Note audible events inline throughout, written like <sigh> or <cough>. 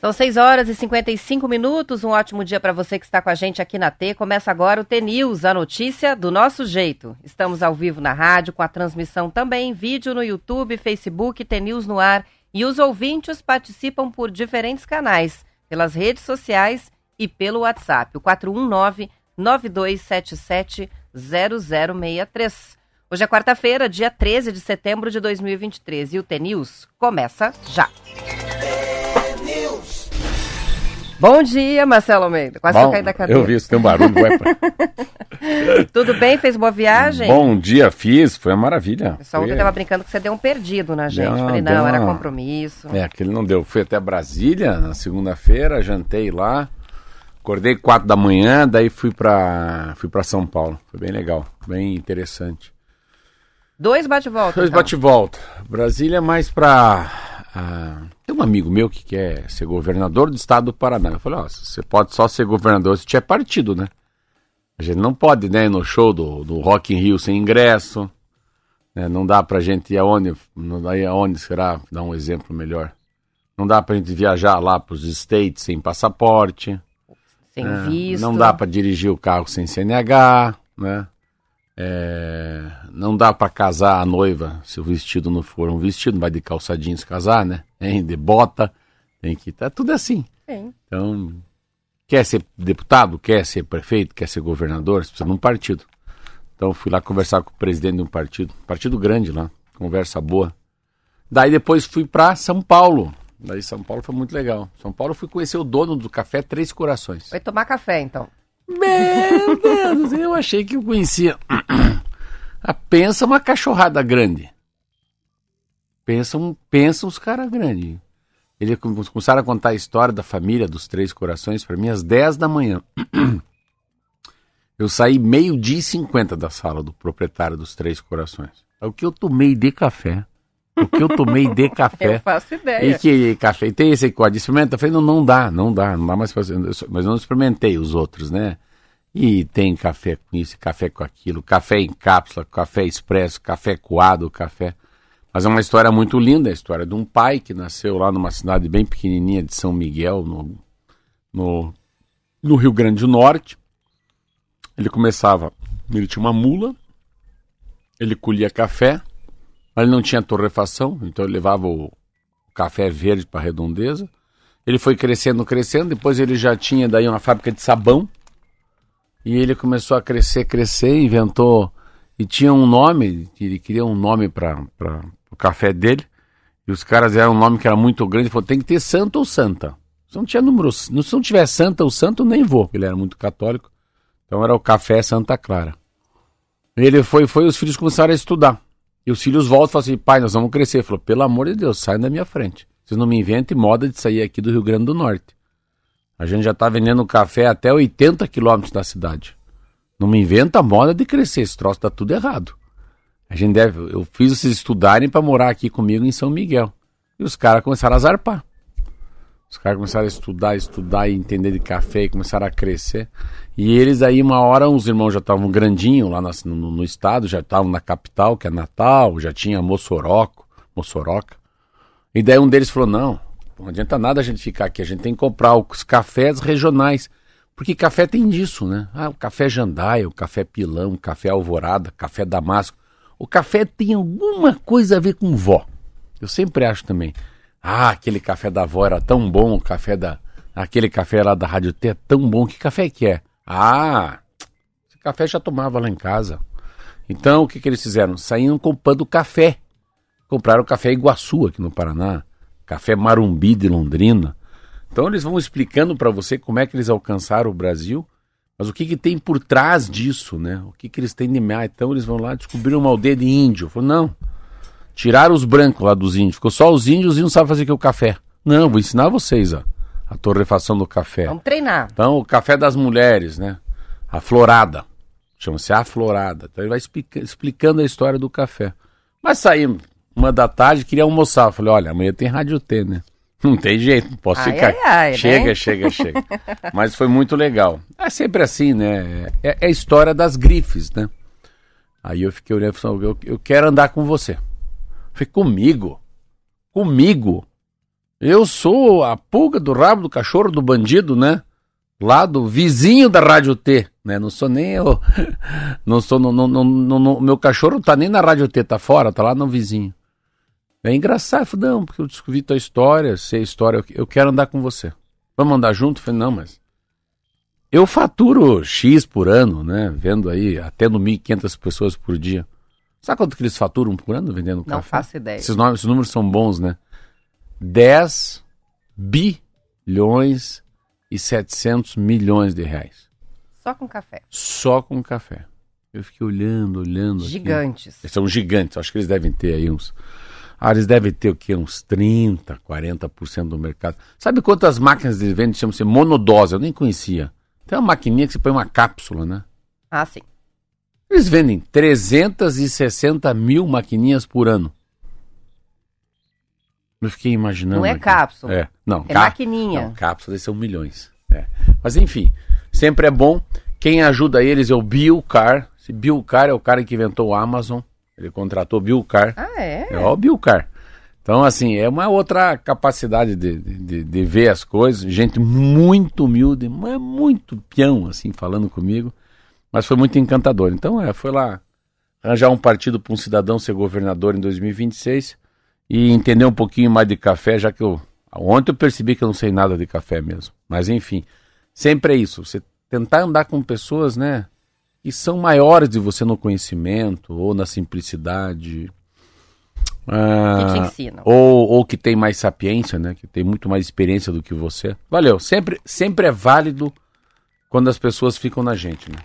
São 6 horas e 55 minutos. Um ótimo dia para você que está com a gente aqui na T. Começa agora o T-News, a notícia do nosso jeito. Estamos ao vivo na rádio, com a transmissão também em vídeo no YouTube, Facebook, T-News no ar. E os ouvintes participam por diferentes canais, pelas redes sociais e pelo WhatsApp, o 419-9277-0063. Hoje é quarta-feira, dia 13 de setembro de 2023 e o T-News começa já. Bom dia, Marcelo Almeida. Quase Bom, que eu caí da cadeira. Eu vi, isso tem um barulho. ué. <laughs> Tudo bem? Fez boa viagem? Bom dia, fiz, foi uma maravilha. O pessoal ontem Foi- estava brincando que você deu um perdido na gente. Deu- Falei, não, era compromisso. É, aquele não deu. Fui até Brasília na segunda-feira, jantei lá, acordei quatro da manhã, daí fui pra, fui pra São Paulo. Foi bem legal, bem interessante. Dois bate-volta. Dois então. bate-volta. Brasília é mais pra. ah, tem um amigo meu que quer ser governador do estado do Paraná. Eu falei, ó, você pode só ser governador se tiver partido, né? A gente não pode, né, ir no show do, do Rock in Rio sem ingresso. né? Não dá pra gente ir aonde, não dá ir aonde será, dar um exemplo melhor. Não dá pra gente viajar lá pros States sem passaporte. Sem É, visto. Não dá para dirigir o carro sem CNH, né? É, não dá para casar a noiva se o vestido não for um vestido, não vai de calça jeans casar, né? Hein? De bota, tem que tá tudo assim. Sim. Então, quer ser deputado, quer ser prefeito, quer ser governador, você precisa de um partido. Então fui lá conversar com o presidente de um partido, partido grande lá, conversa boa. Daí depois fui para São Paulo. Daí São Paulo foi muito legal. São Paulo fui conhecer o dono do café Três Corações. Vai tomar café, então. Meu Deus, eu achei que eu conhecia. <clears throat> Ah, pensa uma cachorrada grande. Pensa, um, pensa uns caras grandes. Eles come- começaram a contar a história da família dos Três Corações para mim às 10 da manhã. <clears throat> Eu saí meio-dia e 50 da sala do proprietário dos Três Corações. É o que eu tomei de café. O que eu tomei de <laughs> café. Eu faço E ideia. que café, tem esse código, experimenta? Eu falei, não, não dá, não dá, não dá mais fazer. Mas eu não experimentei os outros, né? E tem café com isso, café com aquilo, café em cápsula, café expresso, café coado, café. Mas é uma história muito linda, a história de um pai que nasceu lá numa cidade bem pequenininha de São Miguel, no, no, no Rio Grande do Norte. Ele começava, ele tinha uma mula, ele colhia café, mas ele não tinha torrefação, então ele levava o café verde para redondeza. Ele foi crescendo, crescendo, depois ele já tinha daí uma fábrica de sabão. E ele começou a crescer, crescer, inventou e tinha um nome, ele queria um nome para o café dele. E os caras deram um nome que era muito grande, falou: "Tem que ter santo ou santa". Se não tinha número, se não tiver santa ou santo, nem vou, ele era muito católico. Então era o café Santa Clara. Ele foi, foi, os filhos começaram a estudar. E os filhos voltam e falam assim, pai, nós vamos crescer. Ele falou, pelo amor de Deus, sai da minha frente. Vocês não me inventem moda de sair aqui do Rio Grande do Norte. A gente já está vendendo café até 80 quilômetros da cidade. Não me inventa moda de crescer, esse troço tá tudo errado. A gente deve, eu fiz vocês estudarem para morar aqui comigo em São Miguel. E os caras começaram a zarpar. Os caras começaram a estudar, estudar e entender de café e começaram a crescer. E eles aí, uma hora, os irmãos já estavam grandinhos lá nas- no, no estado, já estavam na capital, que é Natal, já tinha Mossoroco, Mossoroca. E daí um deles falou, não, não adianta nada a gente ficar aqui, a gente tem que comprar os cafés regionais. Porque café tem disso, né? Ah, o café jandaia, o café pilão, o café alvorada, café damasco. O café tem alguma coisa a ver com vó. Eu sempre acho também. Ah, aquele café da avó era tão bom, o café da. Aquele café lá da Rádio T é tão bom. Que café que é? Ah, esse café já tomava lá em casa. Então, o que, que eles fizeram? Saíam comprando café. Compraram café Iguaçu aqui no Paraná, café Marumbi de Londrina. Então, eles vão explicando para você como é que eles alcançaram o Brasil, mas o que, que tem por trás disso, né? O que, que eles têm de mais. Então, eles vão lá descobrir uma aldeia de índio. Falou, não, Tiraram os brancos lá dos índios. Ficou só os índios e não sabem fazer que o café. Não, vou ensinar vocês, ó. A torrefação do café. Vamos treinar. Então, o café das mulheres, né? A florada. Chama-se a florada. Então, ele vai explica- explicando a história do café. Mas saímos uma da tarde, queria almoçar. Eu Falei, olha, amanhã tem Rádio T, né? <laughs> Não tem jeito, não posso Ai, ficar. ai, ai, né? chega, chega, chega. <laughs> Mas foi muito legal. É sempre assim, né? É, é a história das grifes, né? Aí eu fiquei olhando e falei, eu, eu quero andar com você. Falei, comigo? Comigo? Eu sou a pulga do rabo do cachorro do bandido, né? Lá do vizinho da Rádio T, né? Não sou nem eu. <laughs> Não sou. No, no, no, meu cachorro tá nem na Rádio T, tá fora, tá lá no vizinho. É engraçado, falei, não, porque eu descobri tua história, sei a história, eu quero andar com você. Vamos andar junto? Falei, não, mas. Eu faturo X por ano, né? Vendo aí até no 1.500 pessoas por dia. Sabe quanto que eles faturam por ano vendendo não café? Não faço ideia. Esses, nomes, esses números são bons, né? 10 bilhões e 700 milhões de reais. Só com café? Só com café. Eu fiquei olhando, olhando. Gigantes. Eles são gigantes. Acho que eles devem ter aí uns ah, eles devem ter o quê? Uns 30%, 40% do mercado. Sabe quantas máquinas eles vendem? Chama-se monodose, eu nem conhecia. Tem uma maquininha que você põe uma cápsula, né? Ah, sim. Eles vendem 360 mil maquininhas por ano. Eu fiquei imaginando. Não é aqui. cápsula. É, não. É maquininha. Não, cápsulas são milhões. É. Mas enfim, sempre é bom. Quem ajuda eles é o Bill Carr. Esse Bill Carr é o cara que inventou o Amazon. Ele contratou Bill Carr. Ah, é? É o Bill Carr. Então, assim, é uma outra capacidade de, de, de ver as coisas. Gente muito humilde, mas muito peão, assim, falando comigo. Mas foi muito encantador. Então, é, foi lá arranjar um partido para um cidadão ser governador em 2026 e entender um pouquinho mais de café, já que eu. Ontem eu percebi que eu não sei nada de café mesmo. Mas, enfim, sempre é isso. Você tentar andar com pessoas, né? e são maiores de você no conhecimento ou na simplicidade. Ah, que te ensinam. Ou, ou que tem mais sapiência, né? Que tem muito mais experiência do que você. Valeu. Sempre, sempre é válido quando as pessoas ficam na gente, né?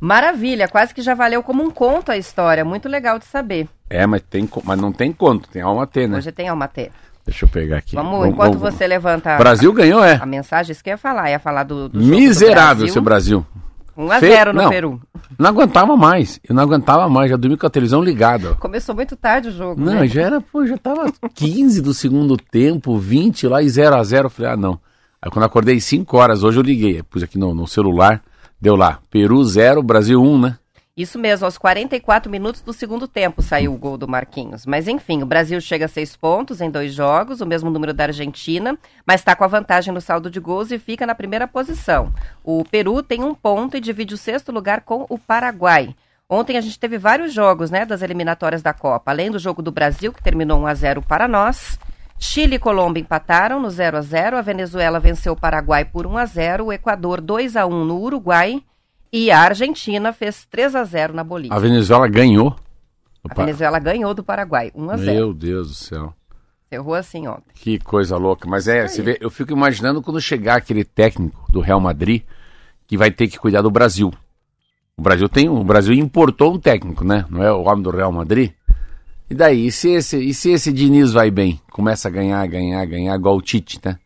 Maravilha, quase que já valeu como um conto a história. Muito legal de saber. É, mas, tem, mas não tem conto, tem alma T, né? Hoje tem alma T. Deixa eu pegar aqui. Vamos, vamos enquanto vamos, você levanta. Brasil ganhou, é. A mensagem, isso que eu ia falar. Ia falar do. do Miserável do seu Brasil. 1x0 no não, Peru. Não aguentava mais. Eu não aguentava mais. Já dormi com a televisão ligada. Começou muito tarde o jogo. Não, né? já era, pô, já tava 15 do segundo tempo, 20 lá e 0 a 0 Eu falei, ah, não. Aí quando acordei 5 horas, hoje eu liguei. Pus aqui no, no celular, deu lá. Peru 0, Brasil 1, né? Isso mesmo, aos 44 minutos do segundo tempo saiu o gol do Marquinhos. Mas enfim, o Brasil chega a seis pontos em dois jogos, o mesmo número da Argentina, mas está com a vantagem no saldo de gols e fica na primeira posição. O Peru tem um ponto e divide o sexto lugar com o Paraguai. Ontem a gente teve vários jogos né, das eliminatórias da Copa, além do jogo do Brasil, que terminou 1 a 0 para nós. Chile e Colômbia empataram no 0 a 0 a Venezuela venceu o Paraguai por 1 a 0 o Equador 2 a 1 no Uruguai e a Argentina fez 3 a 0 na Bolívia. A Venezuela ganhou. A Venezuela ganhou do Paraguai, 1 a 0. Meu Deus do céu. Errou assim ontem. Que coisa louca. Mas é, vê, eu fico imaginando quando chegar aquele técnico do Real Madrid que vai ter que cuidar do Brasil. O Brasil tem, o Brasil importou um técnico, né? Não é o homem do Real Madrid? E daí, e se esse, e se esse Diniz vai bem? Começa a ganhar, ganhar, ganhar, igual o Tite, né?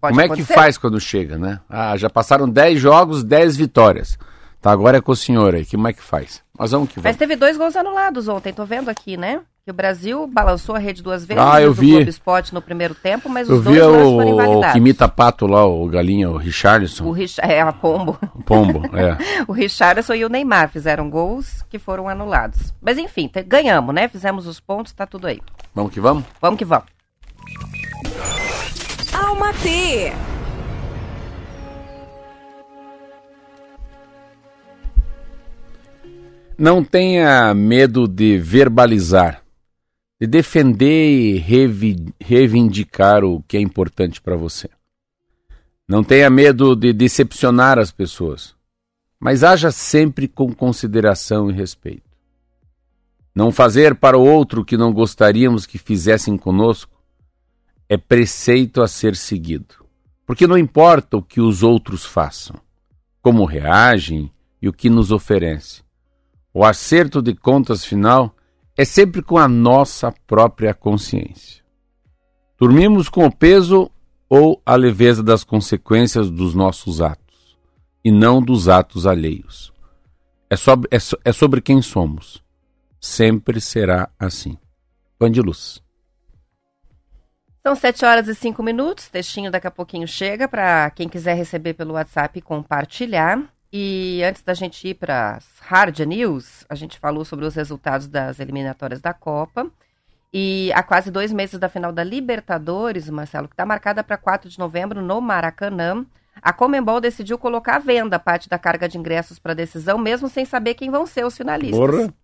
Pode Como é acontecer. que faz quando chega, né? Ah, já passaram 10 jogos, 10 vitórias. Tá, agora é com o senhor aí. Como é que faz? Mas vamos que vamos. Mas teve dois gols anulados ontem, tô vendo aqui, né? Que o Brasil balançou a rede duas vezes. Ah, eu vi. O Sport no primeiro tempo, mas eu os dois vi o, foram invalidados. o que imita pato lá, o galinha, o Richarlison. O Rich... É, a Pombo. O Pombo, é. <laughs> o Richarlison e o Neymar fizeram gols que foram anulados. Mas enfim, ganhamos, né? Fizemos os pontos, tá tudo aí. Vamos que vamos? Vamos que vamos. Alma T. Não tenha medo de verbalizar, de defender e reivindicar o que é importante para você. Não tenha medo de decepcionar as pessoas, mas haja sempre com consideração e respeito. Não fazer para o outro o que não gostaríamos que fizessem conosco é preceito a ser seguido, porque não importa o que os outros façam, como reagem e o que nos oferecem o acerto de contas final é sempre com a nossa própria consciência. Dormimos com o peso ou a leveza das consequências dos nossos atos, e não dos atos alheios. É sobre, é, é sobre quem somos. Sempre será assim. Luz. São 7 horas e 5 minutos. Textinho daqui a pouquinho chega para quem quiser receber pelo WhatsApp compartilhar. E antes da gente ir para as hard news, a gente falou sobre os resultados das eliminatórias da Copa. E há quase dois meses da final da Libertadores, Marcelo, que está marcada para 4 de novembro no Maracanã, a Comembol decidiu colocar à venda parte da carga de ingressos para a decisão, mesmo sem saber quem vão ser os finalistas. Porra.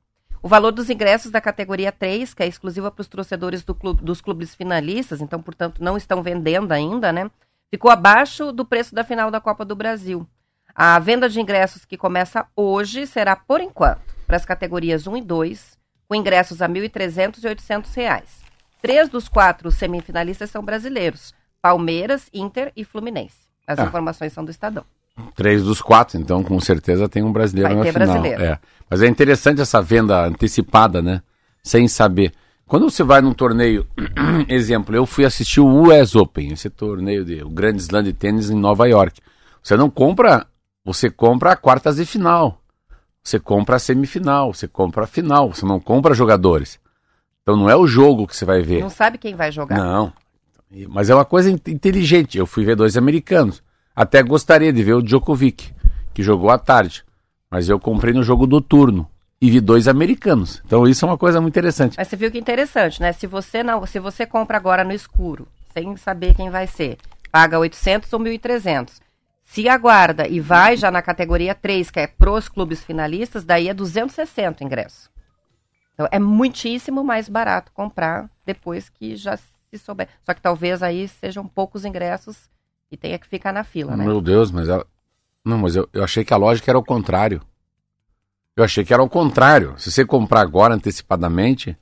O valor dos ingressos da categoria 3, que é exclusiva para os torcedores do clube, dos clubes finalistas, então, portanto, não estão vendendo ainda, né? Ficou abaixo do preço da final da Copa do Brasil. A venda de ingressos que começa hoje será, por enquanto, para as categorias 1 e 2, com ingressos a R$ 1.300 e 800 reais. Três dos quatro semifinalistas são brasileiros: Palmeiras, Inter e Fluminense. As ah. informações são do Estadão. Três dos quatro, então com certeza tem um brasileiro Vai na final. Brasileiro. É. Mas é interessante essa venda antecipada, né? Sem saber. Quando você vai num torneio, <clears throat> exemplo, eu fui assistir o US Open, esse torneio de o Grande Slam de tênis em Nova York. Você não compra, você compra quartas de final. Você compra a semifinal, você compra a final, você não compra jogadores. Então não é o jogo que você vai ver. Não sabe quem vai jogar. Não. Mas é uma coisa inteligente. Eu fui ver dois americanos. Até gostaria de ver o Djokovic, que jogou à tarde. Mas eu comprei no jogo do turno e vi dois americanos. Então isso é uma coisa muito interessante. Mas você viu que interessante, né? Se você não, se você compra agora no escuro, sem saber quem vai ser, paga 800 ou 1.300. Se aguarda e vai já na categoria 3, que é pros clubes finalistas, daí é 260 ingresso. Então é muitíssimo mais barato comprar depois que já se souber. Só que talvez aí sejam poucos ingressos e tenha que ficar na fila, né? Meu Deus, mas ela... não, mas eu, eu achei que a lógica era o contrário. Eu achei que era o contrário. Se você comprar agora antecipadamente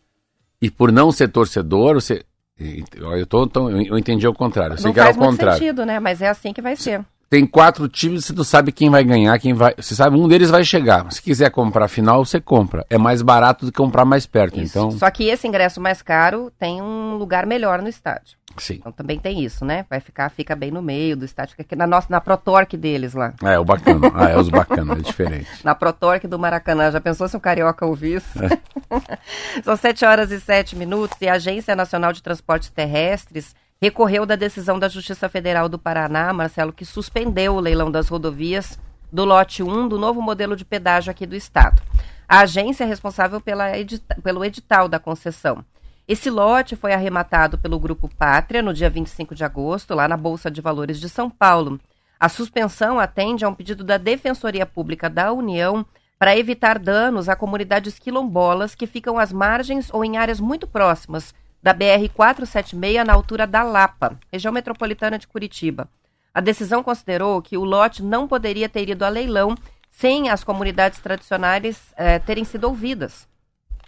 e por não ser torcedor, você eu, tô, tô eu entendi o contrário. Eu não faz muito contrário. sentido, né? Mas é assim que vai ser tem quatro times, você não sabe quem vai ganhar, quem vai. Você sabe, um deles vai chegar. Se quiser comprar final, você compra. É mais barato do que comprar mais perto. Isso. Então. Só que esse ingresso mais caro tem um lugar melhor no estádio. Sim. Então também tem isso, né? Vai ficar, fica bem no meio do estádio, fica aqui na nossa, na Protorque deles lá. É, o bacana. ah, é os bacanas, é diferente. <laughs> na Protorque do Maracanã. Já pensou se o carioca ouvisse? É. <laughs> São sete horas e sete minutos e a Agência Nacional de Transportes Terrestres recorreu da decisão da Justiça Federal do Paraná, Marcelo, que suspendeu o leilão das rodovias do lote 1 do novo modelo de pedágio aqui do estado. A agência é responsável pelo edital da concessão. Esse lote foi arrematado pelo Grupo Pátria no dia 25 de agosto, lá na Bolsa de Valores de São Paulo. A suspensão atende a um pedido da Defensoria Pública da União para evitar danos a comunidades quilombolas que ficam às margens ou em áreas muito próximas da BR-476 na altura da Lapa, região metropolitana de Curitiba. A decisão considerou que o lote não poderia ter ido a leilão sem as comunidades tradicionais eh, terem sido ouvidas.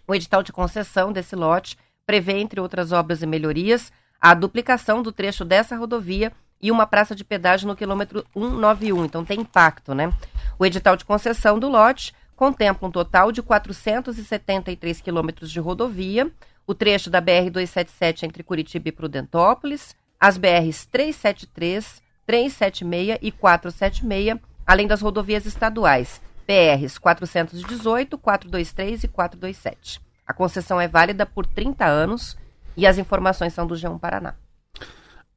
O edital de concessão desse lote prevê, entre outras obras e melhorias, a duplicação do trecho dessa rodovia e uma praça de pedágio no quilômetro 191. Então tem impacto, né? O edital de concessão do lote contempla um total de 473 quilômetros de rodovia, o trecho da BR-277 entre Curitiba e Prudentópolis, as BRs 373, 376 e 476, além das rodovias estaduais, BRs 418, 423 e 427. A concessão é válida por 30 anos e as informações são do G1 Paraná.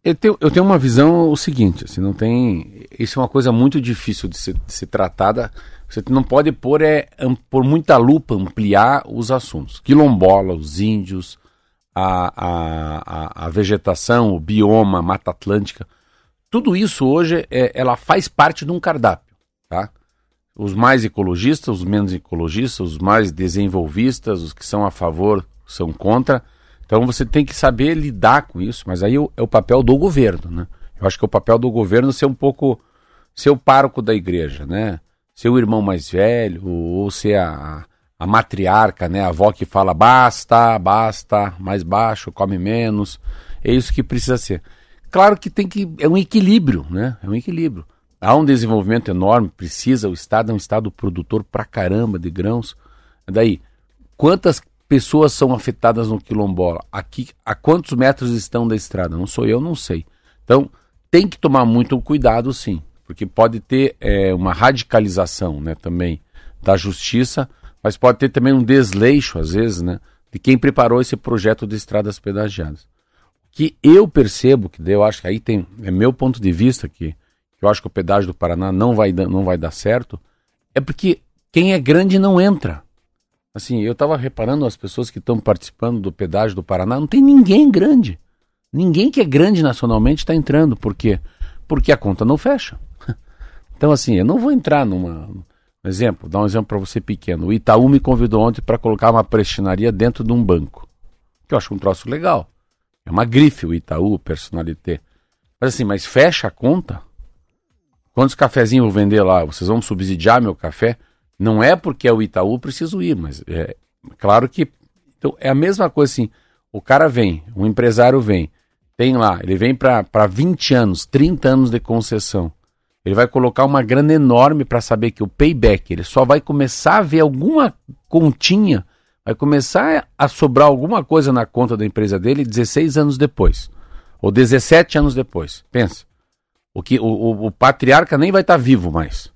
Eu tenho, eu tenho uma visão o seguinte, assim, não tem. Isso é uma coisa muito difícil de ser, de ser tratada você não pode pôr é, por muita lupa ampliar os assuntos. Quilombola, os índios, a, a, a, a vegetação, o bioma, Mata Atlântica. Tudo isso hoje é, ela faz parte de um cardápio. Tá? Os mais ecologistas, os menos ecologistas, os mais desenvolvistas, os que são a favor, são contra. Então você tem que saber lidar com isso, mas aí é o papel do governo, né? Eu acho que é o papel do governo ser um pouco ser o pároco da igreja, né? ser o irmão mais velho, ou ser a, a matriarca, né? A avó que fala basta, basta, mais baixo, come menos. É isso que precisa ser. Claro que tem que. É um equilíbrio, né? É um equilíbrio. Há um desenvolvimento enorme, precisa, o Estado é um Estado produtor pra caramba de grãos. Daí, quantas pessoas são afetadas no quilombola? Aqui, a quantos metros estão da estrada? Não sou eu, não sei. Então, tem que tomar muito cuidado, sim porque pode ter é, uma radicalização né, também da justiça, mas pode ter também um desleixo, às vezes, né, de quem preparou esse projeto de estradas pedagiadas. Que eu percebo, que eu acho que aí tem, é meu ponto de vista, que, que eu acho que o pedágio do Paraná não vai, não vai dar certo, é porque quem é grande não entra. Assim, eu estava reparando as pessoas que estão participando do pedágio do Paraná, não tem ninguém grande. Ninguém que é grande nacionalmente está entrando. Por quê? Porque a conta não fecha. <laughs> Então, assim, eu não vou entrar numa. Um exemplo, dar um exemplo para você pequeno. O Itaú me convidou ontem para colocar uma prestinaria dentro de um banco. Que eu acho um troço legal. É uma grife o Itaú, personalité. Mas assim, mas fecha a conta? Quantos cafezinhos eu vou vender lá? Vocês vão subsidiar meu café? Não é porque é o Itaú, preciso ir, mas é claro que. Então, é a mesma coisa assim. O cara vem, o empresário vem, tem lá, ele vem para 20 anos, 30 anos de concessão. Ele vai colocar uma grana enorme para saber que o payback, ele só vai começar a ver alguma continha, vai começar a sobrar alguma coisa na conta da empresa dele 16 anos depois, ou 17 anos depois. Pensa. O que o, o, o patriarca nem vai estar tá vivo mais.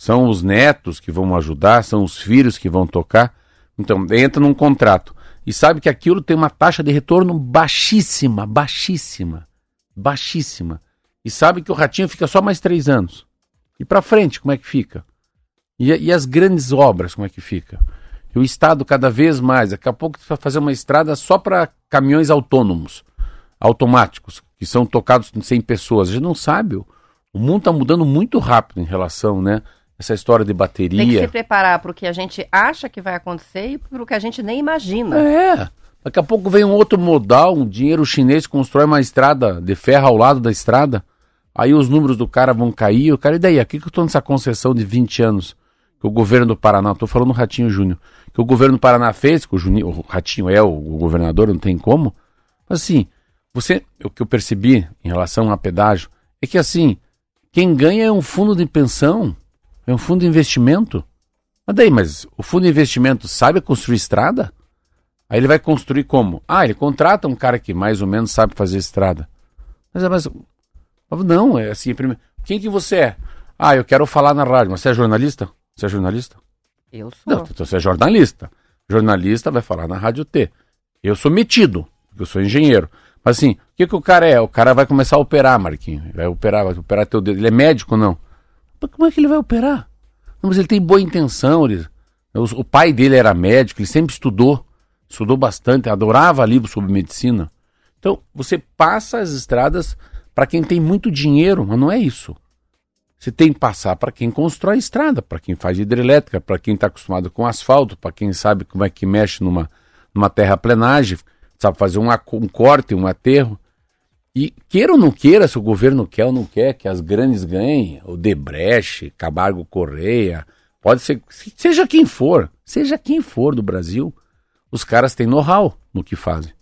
São os netos que vão ajudar, são os filhos que vão tocar. Então, entra num contrato e sabe que aquilo tem uma taxa de retorno baixíssima, baixíssima, baixíssima e sabe que o ratinho fica só mais três anos. E para frente, como é que fica? E, e, as grandes obras, como é que fica? E o Estado cada vez mais, daqui a pouco vai fazer uma estrada só para caminhões autônomos, automáticos, que são tocados sem pessoas. A gente não sabe, o, mundo está mudando muito rápido em relação, né? Essa história de bateria. Tem que se preparar para o que a gente acha que vai acontecer e para o que a gente nem imagina. É. Daqui a pouco vem um outro modal, um dinheiro chinês constrói uma estrada de ferro ao lado da estrada. Aí os números do cara vão cair. O cara, e daí? Aqui que eu estou nessa concessão de 20 anos que o governo do Paraná, estou falando do Ratinho Júnior, que o governo do Paraná fez, que o, Juninho, o Ratinho é o, o, governador, não tem como. Mas assim, você, o que eu percebi em relação a pedágio é que assim, quem ganha é um fundo de pensão, é um fundo de investimento. Mas daí, mas o fundo de investimento sabe construir estrada? Aí ele vai construir como? Ah, ele contrata um cara que mais ou menos sabe fazer estrada. Mas, mas não, é assim, primeiro, quem que você é? Ah, eu quero falar na rádio, mas você é jornalista? Você é jornalista? Eu sou. Não, então você é jornalista. Jornalista vai falar na Rádio T. Eu sou metido, porque eu sou engenheiro. Mas assim, o que, que o cara é? O cara vai começar a operar, Marquinhos. Vai operar, vai operar teu dedo. Ele é médico não? Mas como é que ele vai operar? Não, mas ele tem boa intenção. Ele, o, pai dele era médico, ele sempre estudou. Estudou bastante, adorava livros sobre medicina. Então, você passa as estradas para quem tem muito dinheiro, mas não é isso. Você tem que passar para quem constrói estrada, para quem faz hidrelétrica, para quem está acostumado com asfalto, para quem sabe como é que mexe numa, numa terraplenagem, sabe fazer um, um corte, um aterro. E queira ou não queira, se o governo quer ou não quer que as grandes ganhem, o Debreche, Camargo Correia, pode ser, seja quem for, seja quem for do Brasil, os caras têm know-how no que fazem.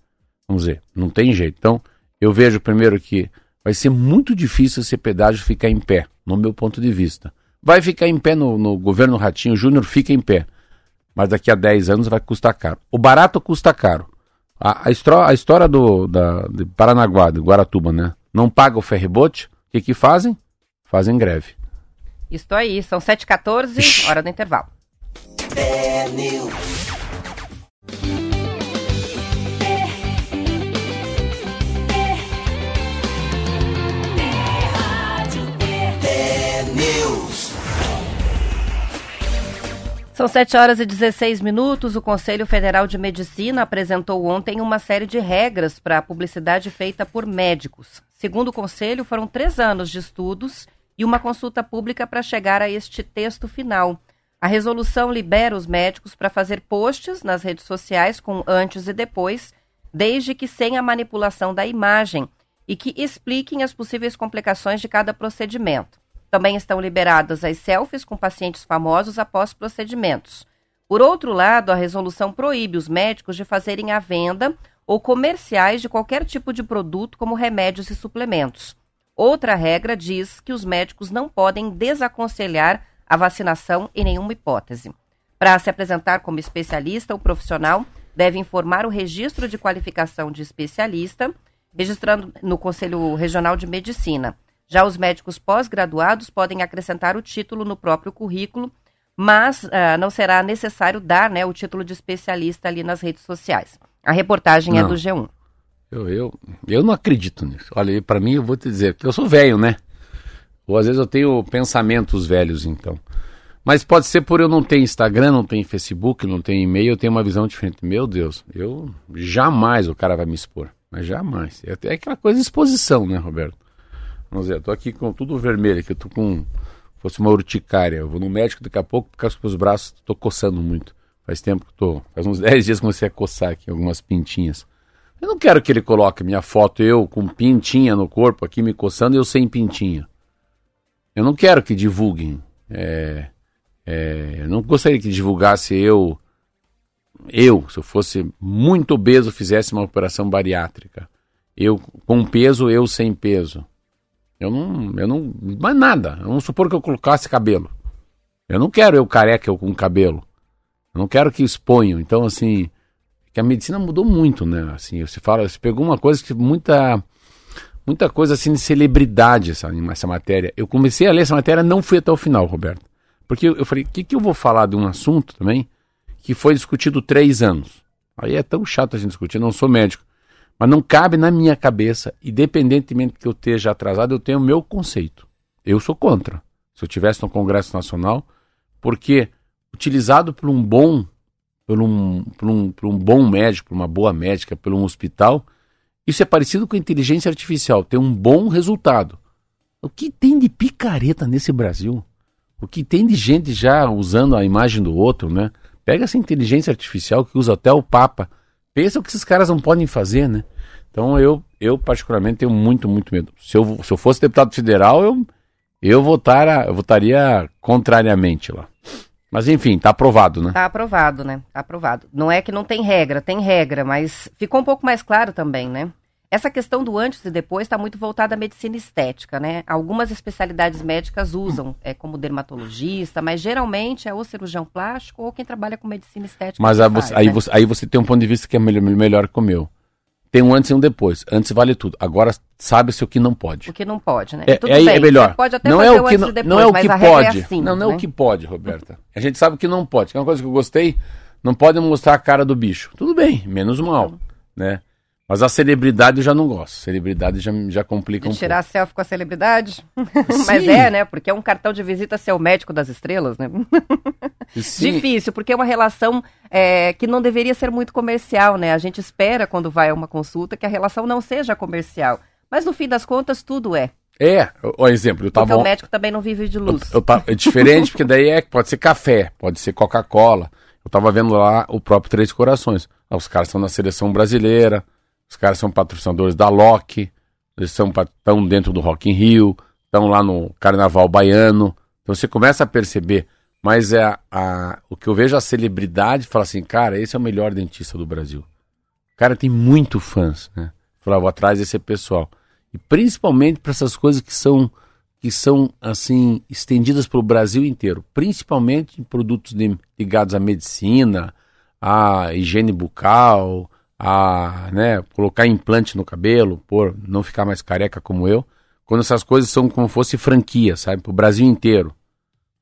Vamos dizer, não tem jeito. Então, eu vejo primeiro que vai ser muito difícil esse pedágio ficar em pé, no meu ponto de vista. Vai ficar em pé no, no governo Ratinho Júnior, fica em pé. Mas daqui a 10 anos vai custar caro. O barato custa caro. A, a, a história do, da, de Paranaguá, de Guaratuba, né? Não paga o ferribote, o que, que fazem? Fazem greve. Isso aí, são 7h14, hora do intervalo. São 7 horas e 16 minutos. O Conselho Federal de Medicina apresentou ontem uma série de regras para a publicidade feita por médicos. Segundo o Conselho, foram três anos de estudos e uma consulta pública para chegar a este texto final. A resolução libera os médicos para fazer posts nas redes sociais com antes e depois, desde que sem a manipulação da imagem, e que expliquem as possíveis complicações de cada procedimento. Também estão liberadas as selfies com pacientes famosos após procedimentos. Por outro lado, a resolução proíbe os médicos de fazerem a venda ou comerciais de qualquer tipo de produto, como remédios e suplementos. Outra regra diz que os médicos não podem desaconselhar a vacinação em nenhuma hipótese. Para se apresentar como especialista, o profissional deve informar o registro de qualificação de especialista, registrando no Conselho Regional de Medicina. Já os médicos pós-graduados podem acrescentar o título no próprio currículo, mas uh, não será necessário dar né, o título de especialista ali nas redes sociais. A reportagem é não. é do G1. Eu, eu, eu não acredito nisso. Olha, para mim, eu vou te dizer que eu sou velho, né? Ou às vezes eu tenho pensamentos velhos, então. Mas pode ser por eu não ter Instagram, não ter Facebook, não ter e-mail, eu tenho uma visão diferente. Meu Deus, eu jamais o cara vai me expor. Mas jamais. É, é aquela coisa de exposição, né, Roberto? Vamos dizer, tô aqui com tudo vermelho, que eu tô com. Fosse uma urticária. Eu vou no médico daqui a pouco, porque os braços tô coçando muito. Faz tempo que tô. Faz uns <laughs> 10 dias que comecei a coçar aqui, algumas pintinhas. Eu não quero que ele coloque minha foto, eu com pintinha no corpo aqui me coçando e eu sem pintinha. Eu não quero que divulguem. É, é, eu não gostaria que divulgasse eu, eu, se eu fosse muito obeso, fizesse uma operação bariátrica. Eu com peso, eu sem peso. Eu não, eu não, mas nada. Vamos supor que eu colocasse cabelo. Eu não quero eu careca eu com cabelo. Eu não quero que exponham. Então, assim, que a medicina mudou muito, né? Assim, você fala, você pegou uma coisa que muita muita coisa assim de celebridade essa, essa matéria. Eu comecei a ler essa matéria, não fui até o final, Roberto. Porque eu, eu falei, o que, que eu vou falar de um assunto também que foi discutido três anos? Aí é tão chato a gente discutir, não sou médico. Mas não cabe na minha cabeça, independentemente que eu esteja atrasado, eu tenho o meu conceito. Eu sou contra. Se eu tivesse no Congresso Nacional, porque utilizado por um bom, por um, por um, por um bom médico, por uma boa médica, por um hospital, isso é parecido com inteligência artificial, tem um bom resultado. O que tem de picareta nesse Brasil? O que tem de gente já usando a imagem do outro, né? Pega essa inteligência artificial que usa até o Papa. Pensa o que esses caras não podem fazer, né? Então eu, eu particularmente tenho muito, muito medo. Se eu, se eu fosse deputado federal, eu, eu, votar, eu votaria contrariamente lá. Mas enfim, tá aprovado, né? Tá aprovado, né? Tá aprovado. Não é que não tem regra, tem regra, mas ficou um pouco mais claro também, né? Essa questão do antes e depois está muito voltada à medicina estética, né? Algumas especialidades médicas usam é, como dermatologista, mas geralmente é o cirurgião plástico ou quem trabalha com medicina estética. Mas aí, faz, você, né? aí, você, aí, você, tem um ponto de vista que é melhor, melhor que o meu. Tem um antes e um depois. Antes vale tudo. Agora sabe-se o que não pode. O que não pode, né? É, Tudo é, bem, é melhor. pode até não é o que não, depois, não é o que é pode. É assim, não, não né? é o que pode, Roberta. A gente sabe o que não pode. É uma coisa que eu gostei. Não pode mostrar a cara do bicho. Tudo bem, menos mal, né? Mas a celebridade eu já não gosto. Celebridade já, já complica de um tirar pouco. selfie com a celebridade? <laughs> Mas é, né? Porque é um cartão de visita ser o médico das estrelas, né? <laughs> Difícil, porque é uma relação é, que não deveria ser muito comercial, né? A gente espera, quando vai a uma consulta, que a relação não seja comercial. Mas no fim das contas, tudo é. É, o exemplo, eu tava... Porque o médico também não vive de luz. Eu, eu, é diferente, porque daí é, <laughs> pode ser café, pode ser Coca-Cola. Eu tava vendo lá o próprio Três Corações. Os caras estão na seleção brasileira, os caras são patrocinadores da Loki, eles são, estão dentro do Rock in Rio, estão lá no Carnaval Baiano. Então você começa a perceber, mas é a, a, o que eu vejo a celebridade fala assim, cara, esse é o melhor dentista do Brasil. O cara tem muito fãs, né? Falava vou atrás desse pessoal. E principalmente para essas coisas que são que são assim estendidas para o Brasil inteiro, principalmente em produtos de, ligados à medicina, à higiene bucal, a né, colocar implante no cabelo, por não ficar mais careca como eu, quando essas coisas são como fosse franquia, sabe, para o Brasil inteiro.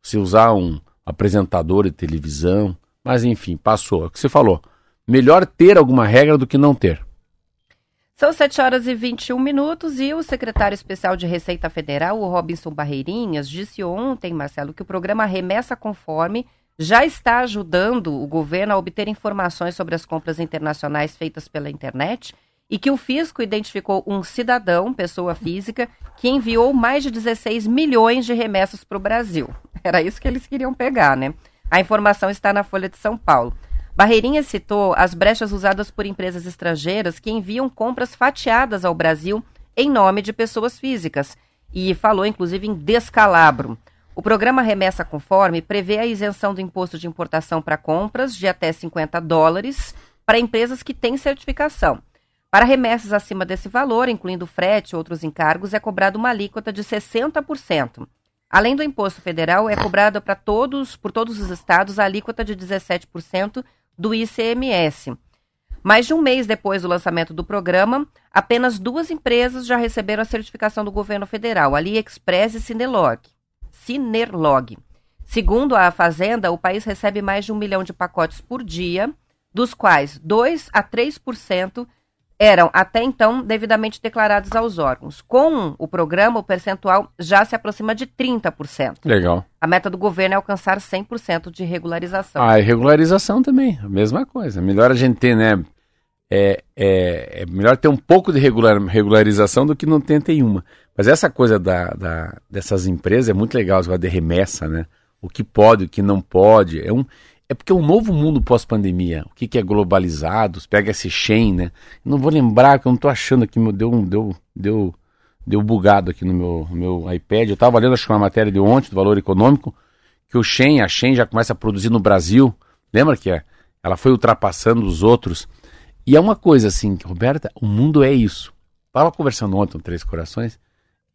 Se usar um apresentador de televisão, mas enfim, passou. É o que você falou. Melhor ter alguma regra do que não ter. São 7 horas e 21 minutos e o secretário especial de Receita Federal, o Robinson Barreirinhas, disse ontem, Marcelo, que o programa Remessa Conforme já está ajudando o governo a obter informações sobre as compras internacionais feitas pela internet e que o fisco identificou um cidadão, pessoa física, que enviou mais de 16 milhões de remessas para o Brasil. Era isso que eles queriam pegar, né? A informação está na Folha de São Paulo. Barreirinha citou as brechas usadas por empresas estrangeiras que enviam compras fatiadas ao Brasil em nome de pessoas físicas e falou inclusive em descalabro. O programa Remessa Conforme prevê a isenção do imposto de importação para compras de até 50 dólares para empresas que têm certificação. Para remessas acima desse valor, incluindo frete e outros encargos, é cobrada uma alíquota de 60%. Além do imposto federal, é cobrada para todos, por todos os estados a alíquota de 17% do ICMS. Mais de um mês depois do lançamento do programa, apenas duas empresas já receberam a certificação do governo federal, AliExpress e Cinelog. Cinerlog. Segundo a Fazenda, o país recebe mais de um milhão de pacotes por dia, dos quais 2 a 3% eram até então devidamente declarados aos órgãos. Com o programa, o percentual já se aproxima de 30%. Legal. A meta do governo é alcançar 100% de regularização. Ah, e regularização também, a mesma coisa. Melhor a gente ter, né? É, é, é melhor ter um pouco de regular, regularização do que não ter nenhuma. Mas essa coisa da, da, dessas empresas é muito legal, essa de remessa, né? O que pode, o que não pode. É um, é porque é um novo mundo pós-pandemia. O que, que é globalizado? Pega esse Shen, né? Não vou lembrar, que eu não estou achando aqui, meu, deu, deu, deu, deu bugado aqui no meu, meu iPad. Eu estava lendo, acho que uma matéria de ontem, do valor econômico, que o Shen, a Shen já começa a produzir no Brasil. Lembra que é? ela foi ultrapassando os outros. E é uma coisa assim, Roberta, o mundo é isso. Estava conversando ontem com Três Corações,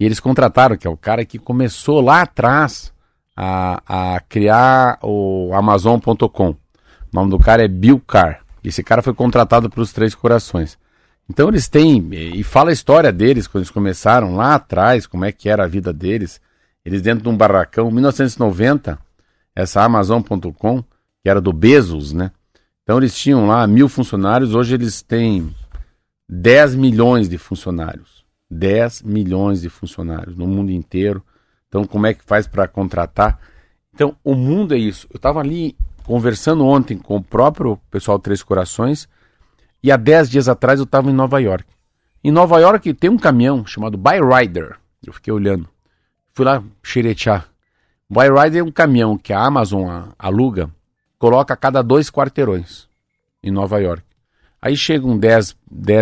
e eles contrataram, que é o cara que começou lá atrás a, a criar o Amazon.com. O nome do cara é Bill Carr. Esse cara foi contratado para os Três Corações. Então eles têm, e fala a história deles, quando eles começaram lá atrás, como é que era a vida deles. Eles dentro de um barracão, 1990, essa Amazon.com, que era do Bezos, né? Então eles tinham lá mil funcionários, hoje eles têm 10 milhões de funcionários. 10 milhões de funcionários no mundo inteiro. Então, como é que faz para contratar? Então, o mundo é isso. Eu estava ali conversando ontem com o próprio pessoal Três Corações e há 10 dias atrás eu estava em Nova York. Em Nova York tem um caminhão chamado Byrider. Eu fiquei olhando. Fui lá xeretear. Byrider é um caminhão que a Amazon aluga, coloca a cada dois quarteirões em Nova York. Aí chegam 10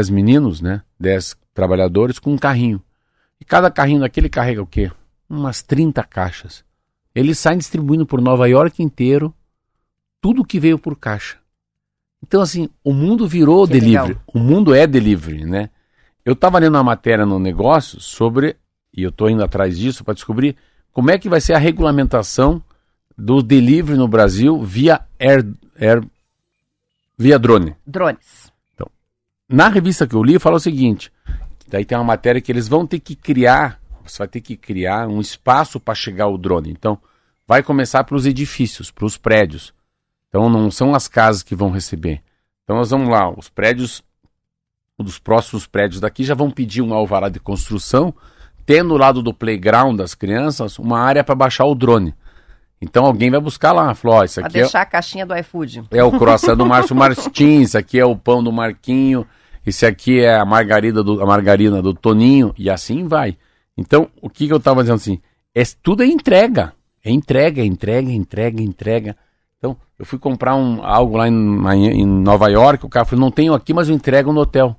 meninos, né? 10 trabalhadores com um carrinho. E cada carrinho daquele carrega o quê? umas 30 caixas. Eles saem distribuindo por Nova York inteiro tudo que veio por caixa. Então, assim, o mundo virou que delivery. Legal. O mundo é delivery, né? Eu estava lendo uma matéria no negócio sobre, e eu estou indo atrás disso para descobrir como é que vai ser a regulamentação do delivery no Brasil via air, air via drone. Drones. Então, na revista que eu li, fala o seguinte: daí tem uma matéria que eles vão ter que criar você vai ter que criar um espaço para chegar o drone. Então, vai começar para os edifícios, para os prédios. Então, não são as casas que vão receber. Então, nós vamos lá, os prédios, dos próximos prédios daqui já vão pedir um alvará de construção, tendo do lado do playground das crianças uma área para baixar o drone. Então alguém vai buscar lá, falou, isso aqui pra deixar é, a caixinha do iFood. É o croissant do Márcio Martins, isso aqui é o pão do Marquinho, esse aqui é a margarida do, a margarina do Toninho, e assim vai. Então, o que, que eu estava dizendo assim? É, tudo é entrega. É entrega, entrega, entrega, entrega. Então, eu fui comprar um, algo lá em, em Nova York, o cara falou, não tenho aqui, mas eu entrego no hotel.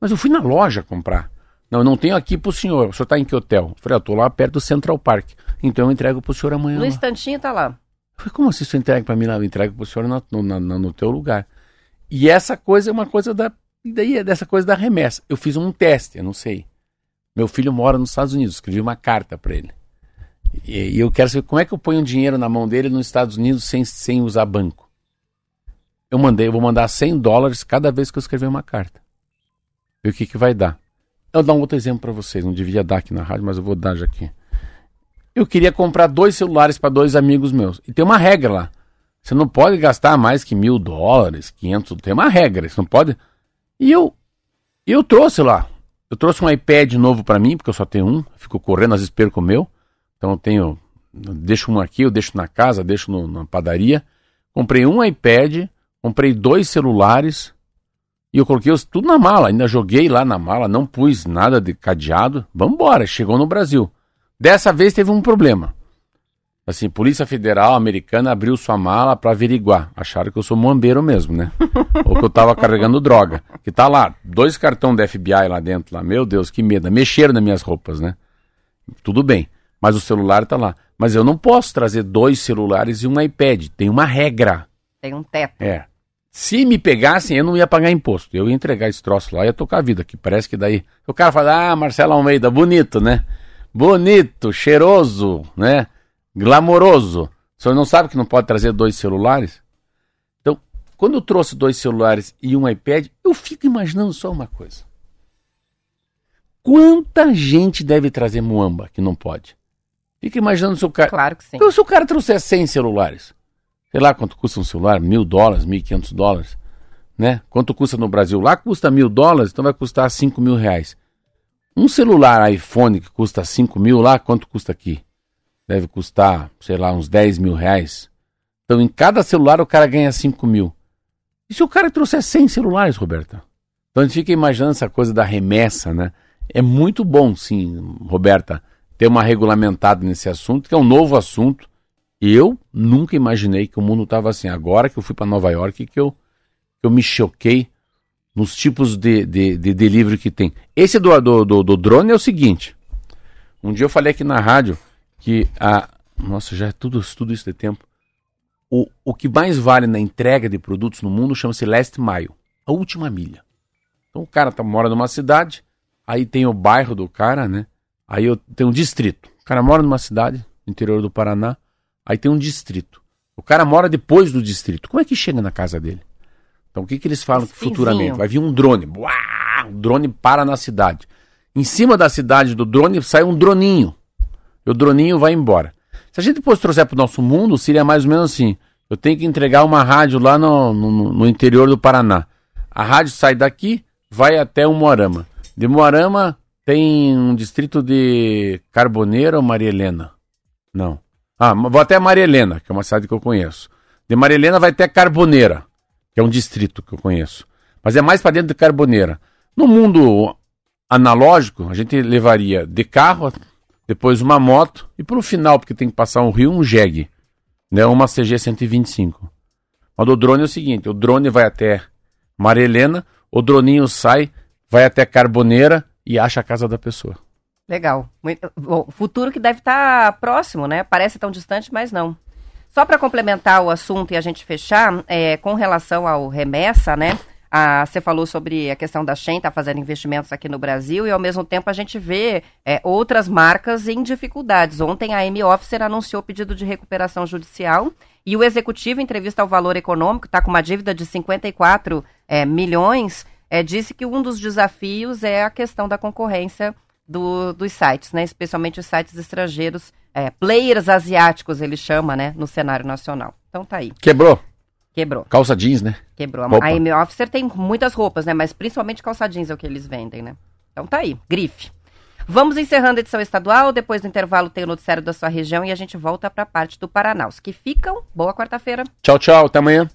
Mas eu fui na loja comprar. Não, eu não tenho aqui pro senhor. O senhor está em que hotel? Eu falei, eu tô lá perto do Central Park. Então eu entrego pro senhor amanhã. No lá. instantinho tá lá. Eu falei, como assim você entrega para mim lá? Eu entrego pro senhor no teu lugar. E essa coisa é uma coisa da. E daí é dessa coisa da remessa. Eu fiz um teste, eu não sei. Meu filho mora nos Estados Unidos, escrevi uma carta para ele. E, e, eu quero saber como é que eu ponho dinheiro na mão dele nos Estados Unidos sem, sem usar banco. Eu mandei, eu vou mandar 100 dólares cada vez que eu escrever uma carta. E o que, que vai dar? Eu vou dar um outro exemplo para vocês, não devia dar aqui na rádio, mas eu vou dar já aqui. Eu queria comprar dois celulares para dois amigos meus. E tem uma regra lá. Você não pode gastar mais que mil dólares, quinhentos. Tem uma regra, você não pode. E eu, eu trouxe lá eu trouxe um iPad novo para mim, porque eu só tenho um, fico correndo, às vezes perco o meu. Então eu tenho, deixo um aqui, eu deixo na casa, deixo no, na padaria. Comprei um iPad, comprei dois celulares e eu coloquei tudo na mala. Ainda joguei lá na mala, não pus nada de cadeado. Vamos embora, chegou no Brasil. Dessa vez teve um problema. Assim, Polícia Federal Americana abriu sua mala para averiguar. Acharam que eu sou mombeiro mesmo, né? <laughs> Ou que eu tava carregando droga. Que tá lá, dois cartões da FBI lá dentro, lá. Meu Deus, que medo. Mexeram nas minhas roupas, né? Tudo bem. Mas o celular tá lá. Mas eu não posso trazer dois celulares e um iPad. Tem uma regra. Tem um teto. É. Se me pegassem, eu não ia pagar imposto. Eu ia entregar esse troço lá e ia tocar a vida. Que parece que daí. O cara fala, ah, Marcelo Almeida, bonito, né? Bonito, cheiroso, né? Glamouroso. O senhor não sabe que não pode trazer dois celulares? Então, quando eu trouxe dois celulares e um iPad, eu fico imaginando só uma coisa. Quanta gente deve trazer muamba que não pode? Fica imaginando se o cara. Claro que sim. Então, se o cara trouxer 100 celulares, sei lá quanto custa um celular, mil dólares, mil e quinhentos dólares. né? Quanto custa no Brasil? Lá custa mil dólares, então vai custar cinco mil reais. Um celular iPhone que custa cinco mil lá, quanto custa aqui? Deve custar, sei lá, uns 10 mil reais. Então em cada celular o cara ganha cinco mil. E se o cara trouxer 100 celulares, Roberta? Então a gente fica imaginando essa coisa da remessa, né? É muito bom, sim, Roberta, ter uma regulamentada nesse assunto, que é um novo assunto. Eu nunca imaginei que o mundo estava assim. Agora que eu fui para Nova York, que eu, que eu me choquei nos tipos de, de, de delivery que tem. Esse do, do, do, do drone é o seguinte. Um dia eu falei aqui na rádio que a. Nossa, já é tudo, tudo isso de tempo. O, o que mais vale na entrega de produtos no mundo chama-se last mile, a última milha. Então o cara tá, mora numa cidade, aí tem o bairro do cara, né? Aí eu, tem um distrito. O cara mora numa cidade, interior do Paraná, aí tem um distrito. O cara mora depois do distrito. Como é que chega na casa dele? Então o que, que eles falam Esse futuramente? Vai vir um drone. Uau, o drone para na cidade. Em cima da cidade do drone sai um droninho. E o droninho vai embora. Se a gente depois trouxer para o nosso mundo, seria mais ou menos assim. Eu tenho que entregar uma rádio lá no, no, no interior do Paraná. A rádio sai daqui, vai até o Moarama. De Moarama tem um distrito de Carboneira ou Maria Helena? Não. Ah, vou até Maria Helena, que é uma cidade que eu conheço. De Maria Helena vai até Carboneira, que é um distrito que eu conheço. Mas é mais para dentro de Carboneira. No mundo analógico, a gente levaria de carro, depois uma moto e para o final, porque tem que passar um rio, um jegue, né, uma CG 125. Mas o drone é o seguinte, o drone vai até Maria Helena, o droninho sai, vai até Carboneira e acha a casa da pessoa. Legal. O futuro que deve estar tá próximo, né? Parece tão distante, mas não. Só para complementar o assunto e a gente fechar, é, com relação ao remessa, né? Ah, você falou sobre a questão da Shen tá fazendo investimentos aqui no Brasil e ao mesmo tempo a gente vê é, outras marcas em dificuldades. Ontem a M-Officer anunciou pedido de recuperação judicial e o executivo, em entrevista ao Valor Econômico, está com uma dívida de 54 é, milhões é, disse que um dos desafios é a questão da concorrência do, dos sites, né? Especialmente os sites estrangeiros, é, players asiáticos, ele chama, né? No cenário nacional. Então tá aí. Quebrou. Quebrou. Calça jeans, né? Quebrou. Opa. A M Officer tem muitas roupas, né? Mas principalmente calça jeans é o que eles vendem, né? Então tá aí, grife. Vamos encerrando a edição estadual, depois do intervalo tem o noticiário da sua região e a gente volta para a parte do Paraná. Os que ficam, boa quarta-feira. Tchau, tchau, até amanhã.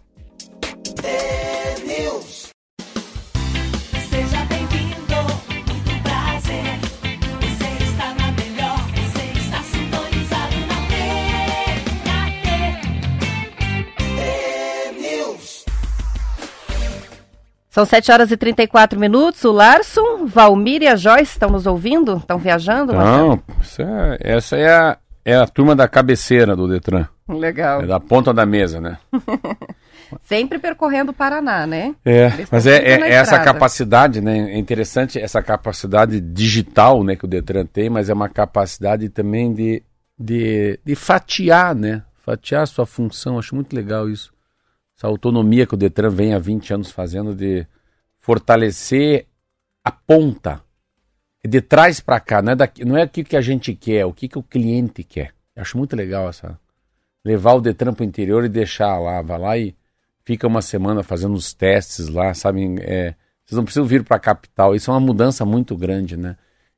São 7 horas e 34 minutos. O Larson, Valmir e a Joyce estão nos ouvindo? Estão viajando? Não, é, essa é a, é a turma da cabeceira do Detran. Legal. É da ponta da mesa, né? <laughs> Sempre percorrendo o Paraná, né? É, mas é, é, é essa capacidade, né? É interessante essa capacidade digital né, que o Detran tem, mas é uma capacidade também de, de, de fatiar, né? Fatiar a sua função. Acho muito legal isso essa autonomia que o Detran vem há 20 anos fazendo de fortalecer a ponta. De trás para cá, não é, daqui, não é o que a gente quer, é o que, que o cliente quer. Eu acho muito legal essa. Levar o Detran para o interior e deixar lá, vai lá e fica uma semana fazendo os testes lá, sabe? É, vocês não precisam vir para a capital. Isso é uma mudança muito grande, né?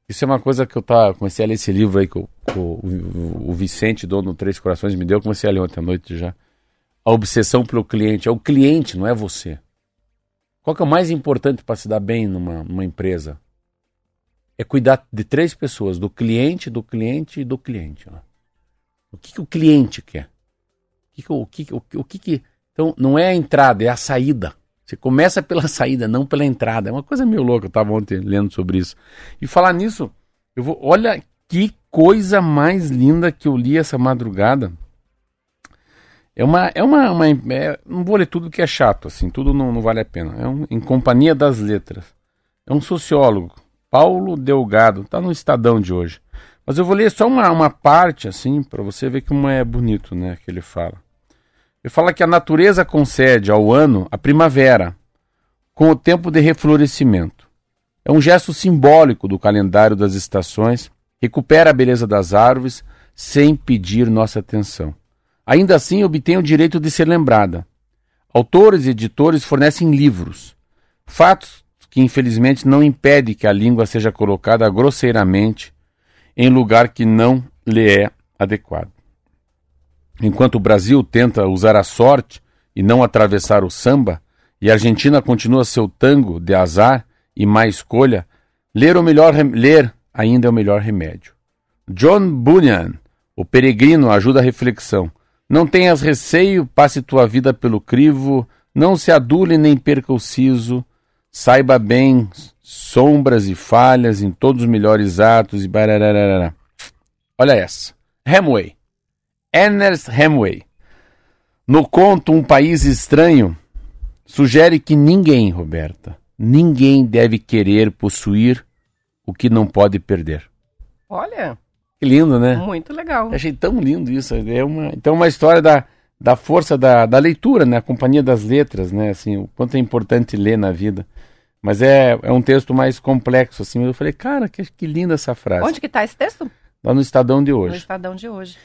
Isso é uma coisa que eu tá, comecei a ler esse livro aí que o, o, o Vicente, dono do Três Corações, me deu. Eu comecei a ler ontem à noite já a obsessão pelo cliente. É o cliente, não é você. Qual que é o mais importante para se dar bem numa, numa empresa? É cuidar de três pessoas, do cliente, do cliente e do cliente. Ó. O que, que o cliente quer? O que, que, o, que, o, que, que Então, não é a entrada, é a saída. Você começa pela <laughs> saída, não pela entrada. É uma coisa meio louca, eu estava ontem lendo sobre isso. E falar nisso, eu vou. Olha que coisa mais linda que eu li essa madrugada. É uma. É uma, uma é, não vou ler tudo que é chato, assim, tudo não, não vale a pena. É um, em Companhia das Letras. É um sociólogo, Paulo Delgado, tá no Estadão de hoje. Mas eu vou ler só uma, uma parte, assim, para você ver como é bonito, né, que ele fala. Ele fala que a natureza concede ao ano a primavera, com o tempo de reflorescimento. É um gesto simbólico do calendário das estações, recupera a beleza das árvores sem pedir nossa atenção. Ainda assim, obtém o direito de ser lembrada. Autores e editores fornecem livros, fatos que infelizmente não impedem que a língua seja colocada grosseiramente em lugar que não lhe é adequado. Enquanto o Brasil tenta usar a sorte e não atravessar o samba, e a Argentina continua seu tango de azar e má escolha, ler, o melhor, ler ainda é o melhor remédio. John Bunyan, o peregrino, ajuda a reflexão. Não tenhas receio, passe tua vida pelo crivo, não se adule nem perca o siso, saiba bem sombras e falhas em todos os melhores atos e barararara. Olha essa. Hemway. Ernest Hemway. No conto Um País Estranho, sugere que ninguém, Roberta, ninguém deve querer possuir o que não pode perder. Olha. Que lindo, né? Muito legal. Eu achei tão lindo isso. É uma, então, uma história da, da força da, da leitura, né? A companhia das letras, né? Assim, o quanto é importante ler na vida. Mas é, é um texto mais complexo, assim. Eu falei, cara, que, que linda essa frase. Onde que está esse texto? Lá no Estadão de hoje. No Estadão de hoje.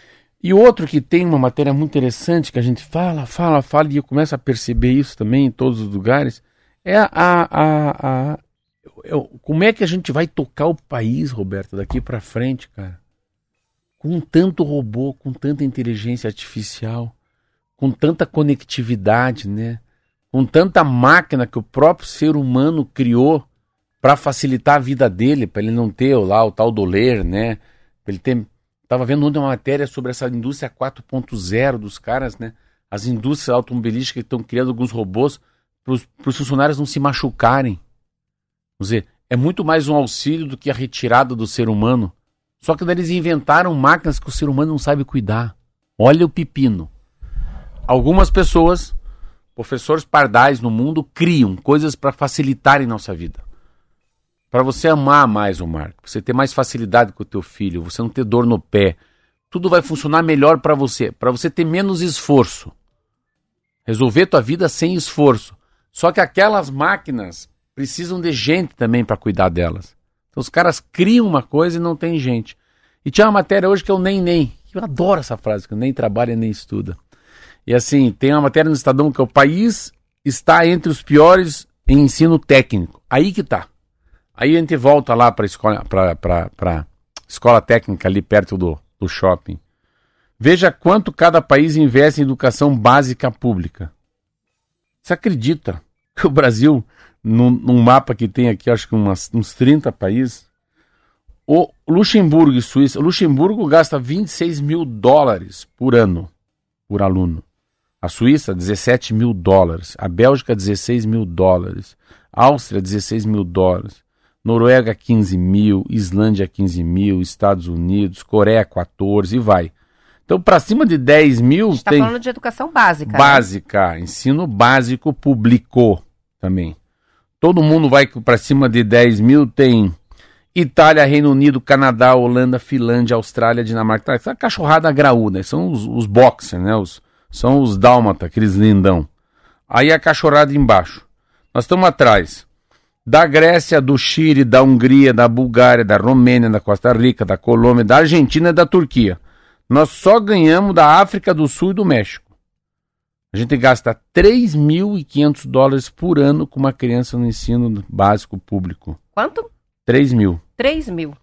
E outro que tem uma matéria muito interessante que a gente fala, fala, fala, e eu começo a perceber isso também em todos os lugares, é a, a, a, a como é que a gente vai tocar o país, Roberto, daqui para frente, cara? Com tanto robô, com tanta inteligência artificial, com tanta conectividade, né? Com tanta máquina que o próprio ser humano criou para facilitar a vida dele, para ele não ter lá o tal doler, né? Ele ter Estava vendo ontem uma matéria sobre essa indústria 4.0 dos caras, né? As indústrias automobilísticas estão criando alguns robôs para os funcionários não se machucarem. Vamos dizer, é muito mais um auxílio do que a retirada do ser humano. Só que eles inventaram máquinas que o ser humano não sabe cuidar. Olha o pepino. Algumas pessoas, professores pardais no mundo, criam coisas para facilitarem nossa vida para você amar mais o Marco, você ter mais facilidade com o teu filho, você não ter dor no pé, tudo vai funcionar melhor para você, para você ter menos esforço. Resolver tua vida sem esforço. Só que aquelas máquinas precisam de gente também para cuidar delas. Então os caras criam uma coisa e não tem gente. E tinha uma matéria hoje que o Nem Nem. Eu adoro essa frase, que nem trabalha nem estuda. E assim, tem uma matéria no Estadão que é o país está entre os piores em ensino técnico. Aí que tá. Aí a gente volta lá para escola, para escola técnica ali perto do, do shopping. Veja quanto cada país investe em educação básica pública. Você acredita que o Brasil, num, num mapa que tem aqui, acho que umas, uns 30 países, o Luxemburgo e Suíça, o Luxemburgo gasta 26 mil dólares por ano por aluno. A Suíça, 17 mil dólares. A Bélgica, 16 mil dólares. A Áustria, 16 mil dólares. Noruega 15 mil, Islândia 15 mil, Estados Unidos, Coreia 14 e vai. Então, para cima de 10 mil. está falando de educação básica. Né? Básica, né? ensino básico público também. Todo mundo vai para cima de 10 mil, tem Itália, Reino Unido, Canadá, Holanda, Finlândia, Austrália, Dinamarca. Essa cachorrada graúda, são os, os boxers, né? Os, são os dálmata, aqueles lindão. Aí a cachorrada embaixo. Nós estamos atrás da Grécia, do Chile, da Hungria, da Bulgária, da Romênia, da Costa Rica, da Colômbia, da Argentina e da Turquia. Nós só ganhamos da África do Sul e do México. A gente gasta 3.500 dólares por ano com uma criança no ensino básico público. Quanto? 3 mil. 3 mil.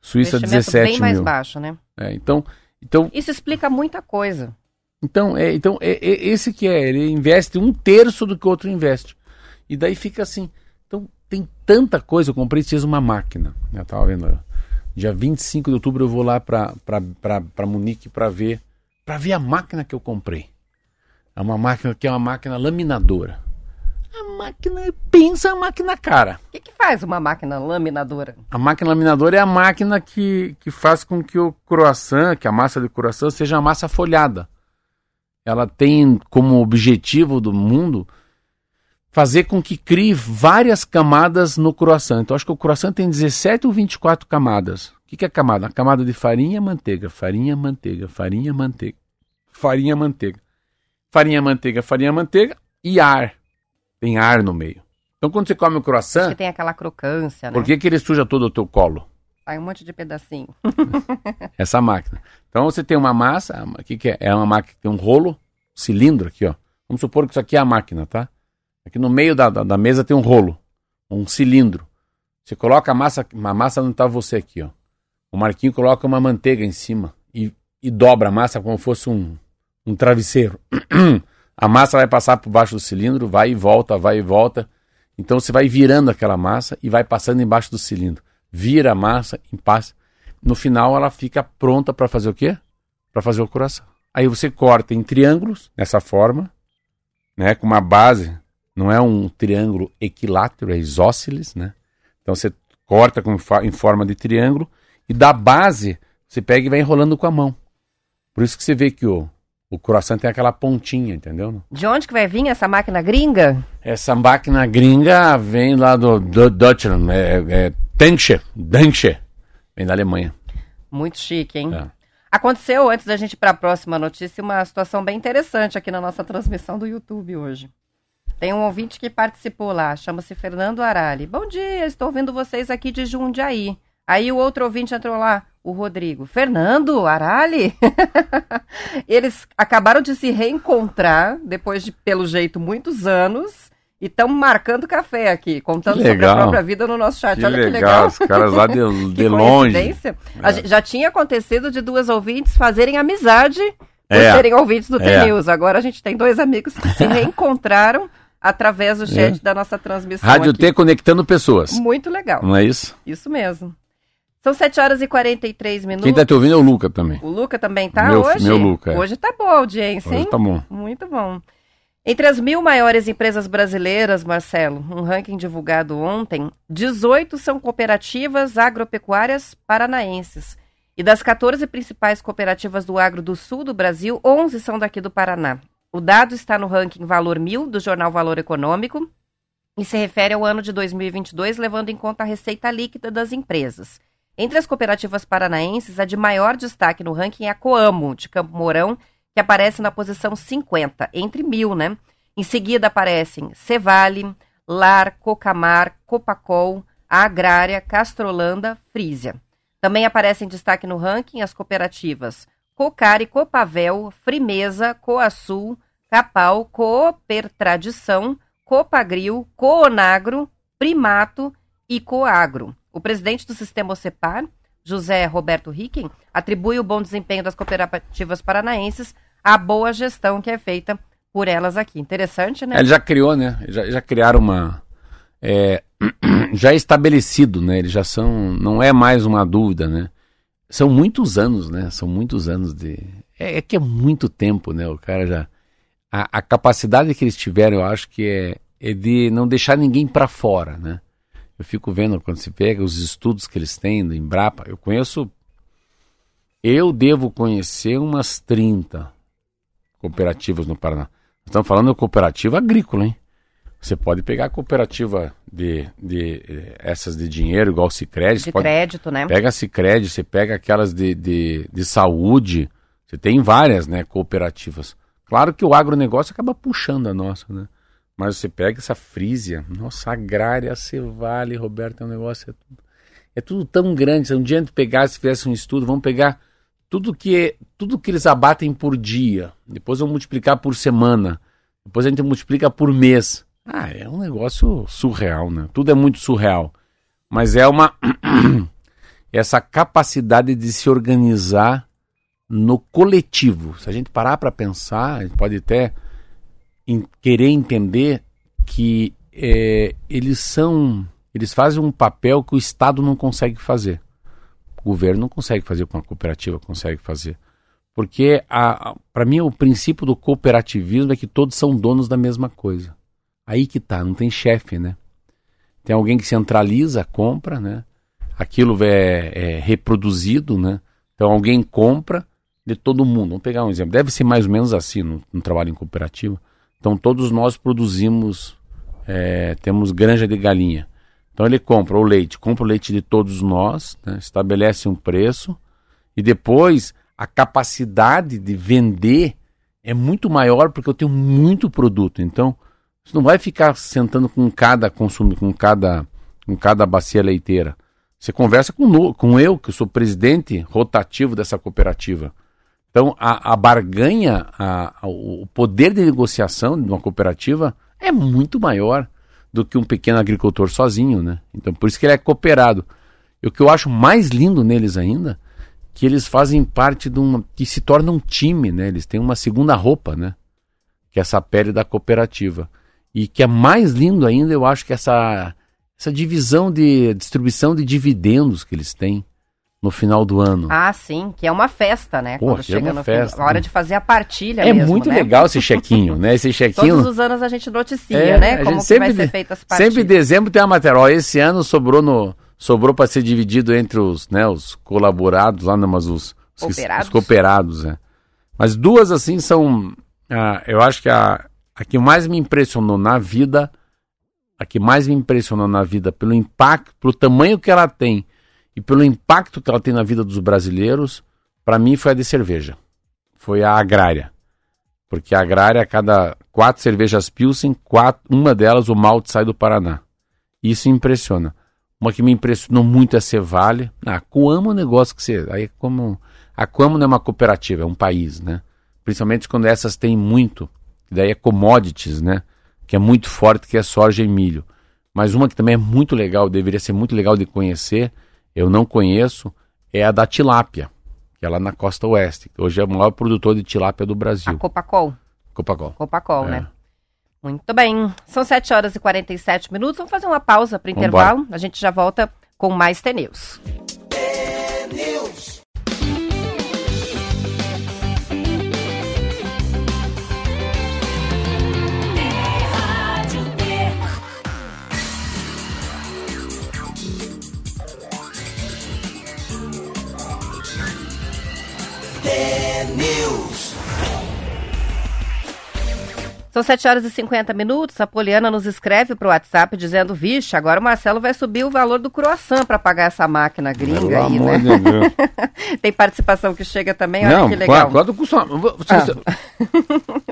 Suíça, 17 bem mil. mais baixo, né? É, então, então... Isso explica muita coisa. Então, é, então é, é, esse que é, ele investe um terço do que o outro investe. E daí fica assim, tem tanta coisa. Eu comprei esses uma máquina. Eu tava vendo. Dia 25 de outubro eu vou lá para Munique para ver para ver a máquina que eu comprei. É uma máquina que é uma máquina laminadora. A máquina, pensa a máquina cara. O que, que, faz uma máquina laminadora? A máquina laminadora é a máquina que, que faz com que o croissant, que a massa de croissant, seja a massa folhada. Ela tem como objetivo do mundo fazer com que crie várias camadas no croissant. Então, acho que o croissant tem 17 ou 24 camadas. O que, que é camada? A camada de farinha, manteiga, farinha, manteiga, farinha, manteiga, farinha, manteiga, farinha, manteiga, farinha, manteiga e ar. Tem ar no meio. Então, quando você come o croissant... Que tem aquela crocância, né? Por que, que ele suja todo o teu colo? Sai um monte de pedacinho. <laughs> Essa máquina. Então, você tem uma massa, o que, que é? É uma máquina que tem um rolo, cilindro aqui, ó Vamos supor que isso aqui é a máquina, tá? Aqui no meio da, da, da mesa tem um rolo, um cilindro. Você coloca a massa, a massa não está você aqui, ó. O Marquinho coloca uma manteiga em cima e, e dobra a massa como fosse um, um travesseiro. <clears throat> a massa vai passar por baixo do cilindro, vai e volta, vai e volta. Então você vai virando aquela massa e vai passando embaixo do cilindro. Vira a massa e passa. No final ela fica pronta para fazer o quê? Para fazer o coração. Aí você corta em triângulos, dessa forma, né, com uma base, não é um triângulo equilátero, é isósceles, né? Então você corta com, em forma de triângulo e da base você pega e vai enrolando com a mão. Por isso que você vê que o, o croissant tem aquela pontinha, entendeu? De onde que vai vir essa máquina gringa? Essa máquina gringa vem lá do, do Deutschland, é, é Danche, Danche, vem da Alemanha. Muito chique, hein? É. Aconteceu, antes da gente ir para a próxima notícia, uma situação bem interessante aqui na nossa transmissão do YouTube hoje. Tem um ouvinte que participou lá, chama-se Fernando Arali. Bom dia, estou ouvindo vocês aqui de Jundiaí. Aí o outro ouvinte entrou lá, o Rodrigo. Fernando Arali? <laughs> Eles acabaram de se reencontrar depois de, pelo jeito, muitos anos e estão marcando café aqui, contando sobre a própria vida no nosso chat. Que Olha legal, que legal. Os caras lá de, <laughs> de longe. É. Já tinha acontecido de duas ouvintes fazerem amizade por é. serem ouvintes do é. T-News. Agora a gente tem dois amigos que se <laughs> reencontraram através do chat é. da nossa transmissão. Rádio aqui. T conectando pessoas. Muito legal. Não é isso? Isso mesmo. São 7 horas e 43 minutos. Quem está te ouvindo é o Luca também. O Luca também tá meu, hoje? Meu Luca. É. Hoje tá boa a audiência, hoje hein? tá bom. Muito bom. Entre as mil maiores empresas brasileiras, Marcelo, um ranking divulgado ontem, 18 são cooperativas agropecuárias paranaenses. E das 14 principais cooperativas do agro do sul do Brasil, 11 são daqui do Paraná. O dado está no ranking Valor 1000 do jornal Valor Econômico e se refere ao ano de 2022, levando em conta a receita líquida das empresas. Entre as cooperativas paranaenses, a de maior destaque no ranking é a Coamo, de Campo Mourão, que aparece na posição 50, entre mil, né? Em seguida aparecem Cevale, Lar, Cocamar, Copacol, Agrária, Castrolanda, Frísia. Também aparecem em destaque no ranking as cooperativas Cocari, Copavel, Frimeza, Coasul, Capal, Cooper Tradição, Copagril, Coonagro, Primato e Coagro. O presidente do sistema OCEPAR, José Roberto Ricken, atribui o bom desempenho das cooperativas paranaenses a boa gestão que é feita por elas aqui. Interessante, né? Ele já criou, né? Já, já criaram uma. É, <clears throat> já estabelecido, né? Eles já são. Não é mais uma dúvida, né? São muitos anos, né? São muitos anos de. É, é que é muito tempo, né? O cara já. A, a, capacidade que eles tiveram, eu acho que é, é de não deixar ninguém para fora, né? Eu fico vendo quando se pega os estudos que eles têm do Embrapa. Eu conheço. Eu devo conhecer umas 30 cooperativas no Paraná. Estamos falando de cooperativa agrícola, hein? Você pode pegar a cooperativa de, de essas de dinheiro, igual o Cicred. De pode, crédito, né? Pega a Cicred, você pega aquelas de, de, de saúde. Você tem várias né, cooperativas. Claro que o agronegócio acaba puxando a nossa, né? Mas você pega essa Frísia, nossa, agrária, Cevale, Roberto, é um negócio. É tudo, é tudo tão grande. Se um dia a gente pegasse, fizesse um estudo, vamos pegar tudo que tudo que eles abatem por dia, depois vão multiplicar por semana, depois a gente multiplica por mês. Ah, é um negócio surreal, né? Tudo é muito surreal. Mas é uma <clears throat> essa capacidade de se organizar no coletivo. Se a gente parar para pensar, a gente pode até em, querer entender que é, eles são, eles fazem um papel que o Estado não consegue fazer. O governo não consegue fazer com a cooperativa consegue fazer. Porque, para mim, o princípio do cooperativismo é que todos são donos da mesma coisa. Aí que tá, não tem chefe, né? Tem alguém que centraliza a compra, né? Aquilo é, é reproduzido, né? Então alguém compra de todo mundo. Vamos pegar um exemplo. Deve ser mais ou menos assim no, no trabalho em cooperativa. Então todos nós produzimos, é, temos granja de galinha. Então ele compra o leite, compra o leite de todos nós, né, estabelece um preço e depois a capacidade de vender é muito maior porque eu tenho muito produto. Então você não vai ficar sentando com cada consumo, com cada, com cada bacia leiteira. Você conversa com, com eu, que sou presidente rotativo dessa cooperativa. Então, a, a barganha, a, a, o poder de negociação de uma cooperativa é muito maior do que um pequeno agricultor sozinho, né? Então, por isso que ele é cooperado. E o que eu acho mais lindo neles ainda, que eles fazem parte de um... que se torna um time, né? Eles têm uma segunda roupa, né? Que é essa pele da cooperativa. E que é mais lindo ainda, eu acho que essa, essa divisão de distribuição de dividendos que eles têm no final do ano. Ah, sim, que é uma festa, né? Pô, Quando é chega uma no festa. fim, a hora de fazer a partilha É mesmo, muito né? legal esse <laughs> chequinho, né? Esse chequinho. Todos os anos a gente noticia, É, né? a Como sempre vai ser feita as partilhas. Sempre em dezembro tem uma matéria. Ó, esse ano sobrou no sobrou para ser dividido entre os, né, os colaborados lá, não, mas os os, Cooperados. os cooperados, né? Mas duas assim são, ah, eu acho que a, a que mais me impressionou na vida, a que mais me impressionou na vida pelo impacto, pelo tamanho que ela tem e pelo impacto que ela tem na vida dos brasileiros, para mim foi a de cerveja. Foi a agrária. Porque a agrária, a cada quatro cervejas Pilsen, quatro, uma delas o malte sai do Paraná. Isso impressiona. Uma que me impressionou muito é a Cevale. Ah, a Coamo é um negócio que você. Aí é como. A Coamo não é uma cooperativa, é um país, né? Principalmente quando essas têm muito. Daí é commodities, né? Que é muito forte, que é soja e milho. Mas uma que também é muito legal, deveria ser muito legal de conhecer, eu não conheço, é a da tilápia, que é lá na costa oeste. Hoje é o maior produtor de tilápia do A Brasil. Copacol. Copacol. Copacol, É. né? Muito bem. São 7 horas e 47 minutos. Vamos fazer uma pausa para Vambora. intervalo. A gente já volta com mais T-News. São 7 horas e 50 minutos. A Poliana nos escreve para o WhatsApp dizendo: Vixe, agora o Marcelo vai subir o valor do croissant para pagar essa máquina gringa Pelo aí, amor né? de Deus. <laughs> Tem participação que chega também, olha Não, que legal. quanto, quanto custa? vou- Ah,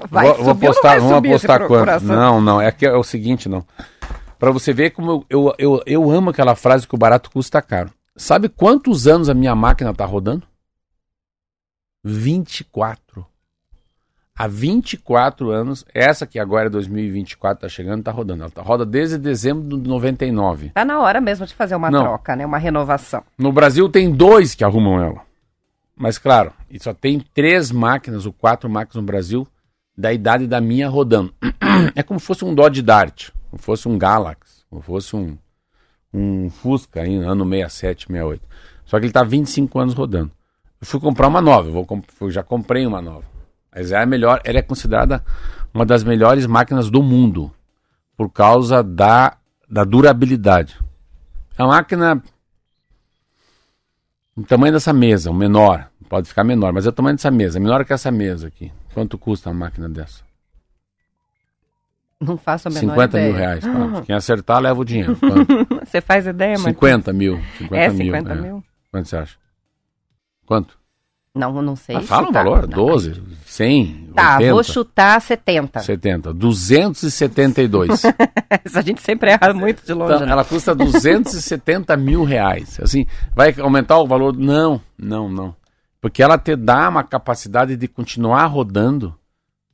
<laughs> Vai vou, vou subir postar, vamos apostar quanto? croissant? Não, não, é que é o seguinte, não. Pra você ver como eu, eu, eu, eu amo aquela frase que o barato custa caro. Sabe quantos anos a minha máquina tá rodando? 24. Há 24 anos, essa que agora é 2024 tá chegando, tá rodando. Ela tá, roda desde dezembro de 99. Tá na hora mesmo de fazer uma Não. troca, né? Uma renovação. No Brasil tem dois que arrumam ela. Mas claro, e só tem três máquinas ou quatro máquinas no Brasil da idade da minha rodando. <clears throat> É como se fosse um Dodge Dart, como fosse um Galax, como fosse um, um Fusca aí, ano 67, 68. Só que ele tá 25 anos rodando. Eu fui comprar uma nova, eu comp- eu já comprei uma nova. Mas é a melhor, ela é considerada uma das melhores máquinas do mundo por causa da, da durabilidade. É uma máquina o tamanho dessa mesa, o menor, pode ficar menor, mas é o tamanho dessa mesa, menor que essa mesa aqui. Quanto custa uma máquina dessa? Não faço a menor 50 ideia. mil reais. <laughs> Quem acertar, leva o dinheiro. Quanto? Você faz ideia, <laughs> mas 50 mil. 50 é mil. 50 é. mil? Quanto você acha? Quanto? Não, não sei. Ah, fala um chutar. valor, Não, 12, 100, Tá, 80, vou chutar 70. 70, 272. a gente sempre erra muito de longe, Então, né? ela custa 270 mil reais. Assim, vai aumentar o valor? Não, não, não. Porque ela te dá uma capacidade de continuar rodando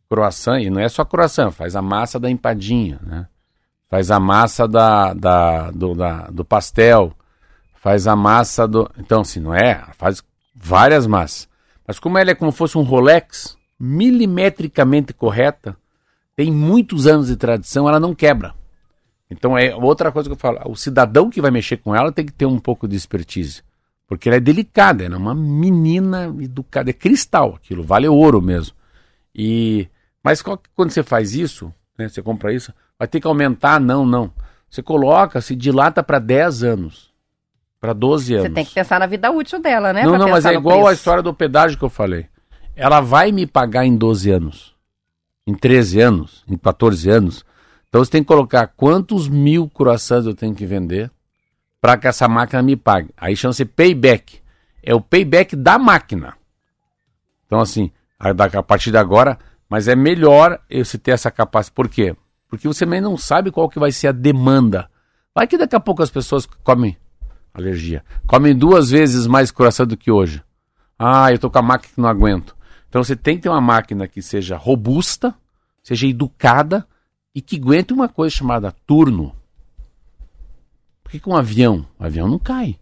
croissant, e não é só croissant, faz a massa da empadinha, né? Faz a massa da, da, do, da- do pastel, faz a massa do... Então, assim, não é? Faz várias massas. Mas como ela é como fosse um Rolex, milimetricamente correta, tem muitos anos de tradição, ela não quebra. Então é outra coisa que eu falo, o cidadão que vai mexer com ela tem que ter um pouco de expertise, porque ela é delicada, ela é uma menina educada, é cristal aquilo, vale ouro mesmo. E mas quando você faz isso, né, você compra isso, vai ter que aumentar? Não, não. Você coloca, se dilata para 10 anos, para 12 anos. Você tem que pensar na vida útil dela, né? Não, pra não, mas é igual a história do pedágio que eu falei. Ela vai me pagar em 12 anos, em 13 anos, em 14 anos. Então você tem que colocar quantos mil croissants eu tenho que vender para que essa máquina me pague. Aí chama-se payback. É o payback da máquina. Então, assim, a, partir de agora, mas é melhor eu se ter essa capacidade. Por quê? Porque você também não sabe qual que vai ser a demanda. Vai que daqui a pouco as pessoas comem alergia. Comem duas vezes mais croissant do que hoje. Ah, eu tô com a máquina que não aguento. Então você tem que ter uma máquina que seja robusta, seja educada e que aguente uma coisa chamada turno. Por que com um avião? O avião não cai.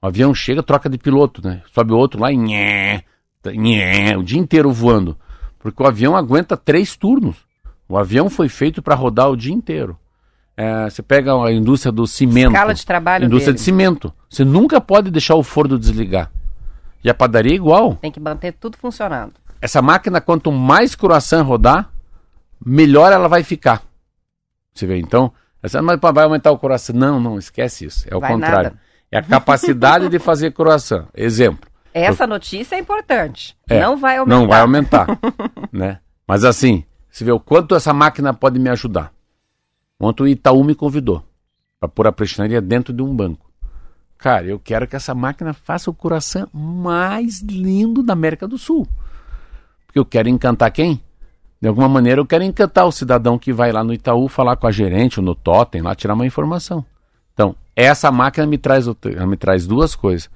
O avião chega, troca de piloto, né? Sobe outro lá nhé, nhé, o dia inteiro voando. Porque o avião aguenta três turnos. O avião foi feito para rodar o dia inteiro. É, você pega a indústria do cimento. Escala de trabalho Indústria dele. de cimento. Você nunca pode deixar o forno desligar. E a padaria é igual. Tem que manter tudo funcionando. Essa máquina, quanto mais croissant rodar, melhor ela vai ficar. Você vê, então, essa, mas vai aumentar o coração. Não, não, esquece isso. É o Vai contrário. nada. É a capacidade de fazer croissant. Exemplo. Essa notícia é importante. É, não vai aumentar. Não vai aumentar. <laughs> né? Mas assim, você vê o quanto essa máquina pode me ajudar. Ontem o Itaú me convidou para pôr a prestinaria dentro de um banco. Cara, eu quero que essa máquina faça o coração mais lindo da América do Sul. Porque eu quero encantar quem? De alguma maneira eu quero encantar o cidadão que vai lá no Itaú falar com a gerente ou no Totem, lá tirar uma informação. Então, essa máquina me traz, me traz duas coisas: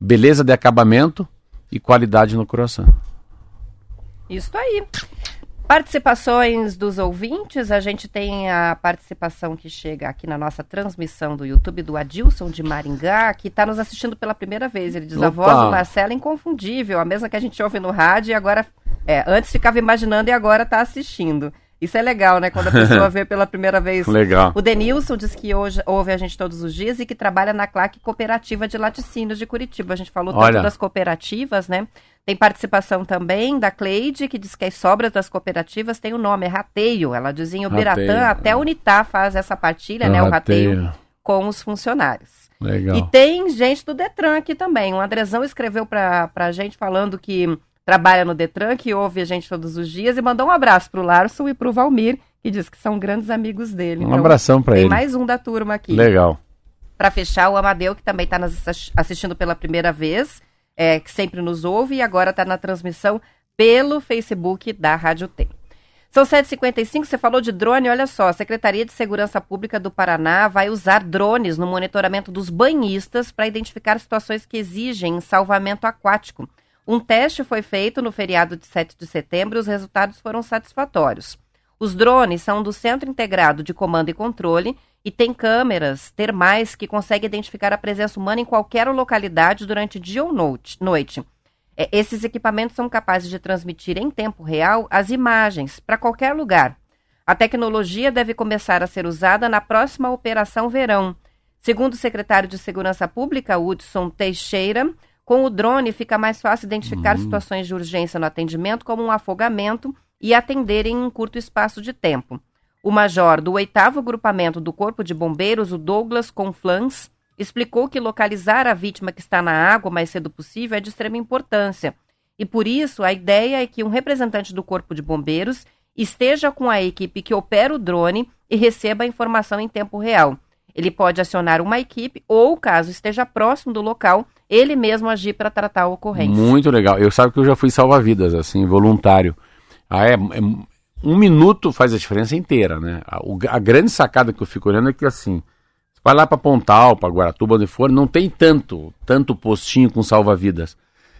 beleza de acabamento e qualidade no coração. Isso aí. Participações dos ouvintes, a gente tem a participação que chega aqui na nossa transmissão do YouTube do Adilson de Maringá, que está nos assistindo pela primeira vez. Ele diz: a Opa! voz do Marcelo é inconfundível, a mesma que a gente ouve no rádio e agora. É, antes ficava imaginando e agora está assistindo. Isso é legal, né? Quando a pessoa <laughs> vê pela primeira vez. Legal. O Denilson diz que hoje ouve a gente todos os dias e que trabalha na CLAC Cooperativa de Laticínios de Curitiba. A gente falou Olha. tanto das cooperativas, né? Tem participação também da Cleide, que diz que as sobras das cooperativas têm o nome, é rateio. Ela diz em Ubiratã, Rateio. até a Unitá faz essa partilha, né? O rateio com os funcionários. Legal. E tem gente do Detran aqui também. O Andrezão escreveu pra, pra gente falando que trabalha no Detran, que ouve a gente todos os dias, e mandou um abraço pro Larson e pro Valmir, que diz que são grandes amigos dele. Um abração pra Tem ele. mais um da turma aqui. Legal. Para fechar, o Amadeu, que também está assistindo pela primeira vez, é, que sempre nos ouve e agora está na transmissão pelo Facebook da Rádio Tem. São 7h55, você falou de drone, olha só, a Secretaria de Segurança Pública do Paraná vai usar drones no monitoramento dos banhistas para identificar situações que exigem salvamento aquático. Um teste foi feito no feriado de 7 de setembro e os resultados foram satisfatórios. Os drones são do Centro Integrado de Comando e Controle e têm câmeras termais que conseguem identificar a presença humana em qualquer localidade durante dia ou noite. É, esses equipamentos são capazes de transmitir em tempo real as imagens para qualquer lugar. A tecnologia deve começar a ser usada na próxima Operação Verão. Segundo o secretário de Segurança Pública, Hudson Teixeira, com o drone fica mais fácil identificar situações de urgência no atendimento, como um afogamento, e atender em um curto espaço de tempo. O major do 8 Grupamento do Corpo de Bombeiros, o Douglas Conflans, explicou que localizar a vítima que está na água o mais cedo possível é de extrema importância. E por isso, a ideia é que um representante do Corpo de Bombeiros esteja com a equipe que opera o drone e receba a informação em tempo real. Ele pode acionar uma equipe ou, caso esteja próximo do local, ele mesmo agir para tratar a ocorrência. Muito legal. Eu sabe que eu já fui salva-vidas, assim, voluntário. Ah, é, é- um minuto faz a diferença inteira, né? A, o- a grande sacada que eu fico olhando é que, assim, você vai lá para Pontal, para Guaratuba, onde for, não tem tanto, tanto postinho com salva-vidas.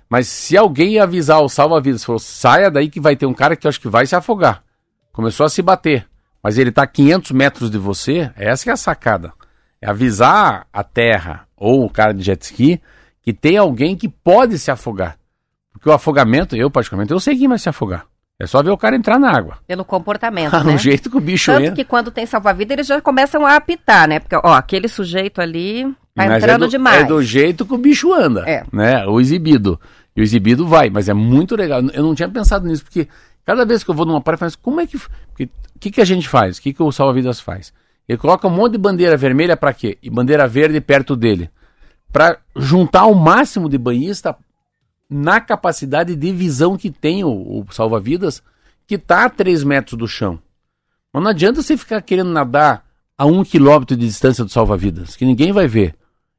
Mas se alguém avisar o salva-vidas, falou, saia daí que vai ter um cara que eu acho que vai se afogar. Começou a se bater. Mas ele está a 500 metros de você, essa que é a sacada. É avisar a terra ou o cara de jet ski que tem alguém que pode se afogar. Porque o afogamento, eu particularmente, eu sei quem vai se afogar. É só ver o cara entrar na água. Pelo comportamento, <laughs> Ah, né? no jeito que o bicho Tanto entra. que quando tem salva-vida, eles já começam a apitar, né? Porque, ó, aquele sujeito ali tá Mas entrando é do, demais. É do jeito que o bicho anda. É. Né? O exibido. E o exibido vai, mas é muito legal. Eu não tinha pensado nisso, porque cada vez que eu vou numa praia, eu falo assim, como é que. O que, que a gente faz? O que, que o salva-vidas faz? Ele coloca um monte de bandeira vermelha para quê? E bandeira verde perto dele. Para juntar o máximo de banhista na capacidade de visão que tem o, o salva-vidas, que está a 3 metros do chão. Mas não adianta você ficar querendo nadar a um quilômetro de distância do salva-vidas, que ninguém vai ver.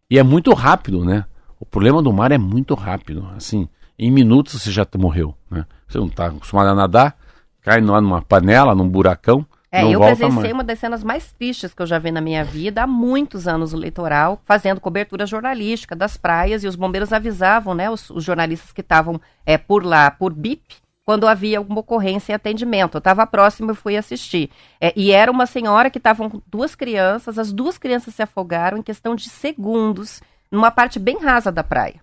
E é muito rápido, né? O problema do mar é muito rápido. Assim, em minutos você já morreu, né? Você não está acostumado a nadar, cai numa panela, num buracão, É, não eu presenciei uma das cenas mais tristes que eu já vi na minha vida há muitos anos no litoral, fazendo cobertura jornalística das praias e os bombeiros avisavam, né, os, os jornalistas que estavam é, por lá, por BIP, quando havia alguma ocorrência em atendimento. Eu estava próximo e fui assistir. É, e era uma senhora que estavam com duas crianças, as duas crianças se afogaram em questão de segundos, numa parte bem rasa da praia.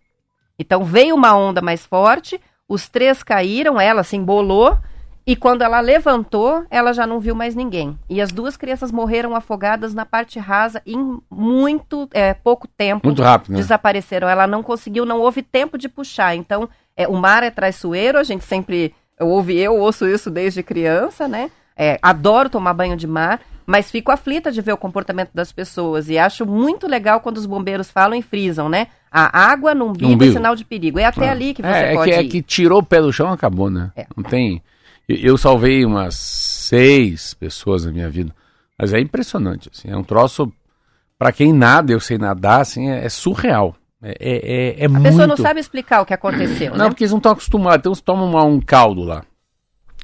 Então veio uma onda mais forte, os três caíram, ela se embolou, e quando ela levantou, ela já não viu mais ninguém. E as duas crianças morreram afogadas na parte rasa em muito é, pouco tempo. Muito rápido, né? Desapareceram. Ela não conseguiu, não houve tempo de puxar. Então, é, o mar é traiçoeiro, a gente sempre eu ouvi, eu ouço isso desde criança, né? É, adoro tomar banho de mar, mas fico aflita de ver o comportamento das pessoas e acho muito legal quando os bombeiros falam e frisam, né? A água no umbigo, umbigo. é sinal de perigo. É até ah. ali que você é, pode é que, ir. É que tirou o pé do chão, acabou, né? É. Não tem. Eu salvei umas seis pessoas na minha vida, mas é impressionante. Assim, é um troço para quem nada, eu sei nadar, assim, é, é surreal. É, é, é, a muito... pessoa não sabe explicar o que aconteceu. Não, né? porque eles não estão acostumados. Então, você toma uma, um caldo lá.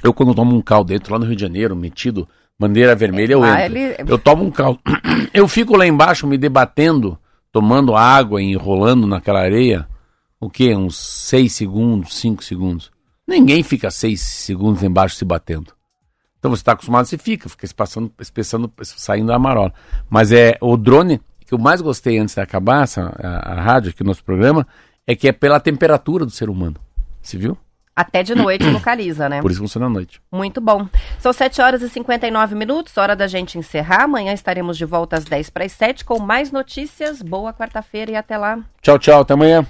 Eu, quando tomo um caldo dentro, lá no Rio de Janeiro, metido, bandeira vermelha, eu entro. Ele... Eu tomo um caldo. <clears throat> Eu fico lá embaixo me debatendo, tomando água e enrolando naquela areia. O quê? Uns seis segundos, cinco segundos. Ninguém fica seis segundos embaixo se batendo. Então você está acostumado, você fica, fica se passando, espessando, saindo da marola. Mas é o drone, que eu mais gostei antes de acabar essa, a, a rádio aqui no nosso programa, é que é pela temperatura do ser humano. Você viu? Até de noite localiza, né? Por isso funciona à noite. Muito bom. São 7 horas e 59 minutos, hora da gente encerrar. Amanhã estaremos de volta às 10 para as 7 com mais notícias. Boa quarta-feira e até lá. Tchau, tchau. Até amanhã.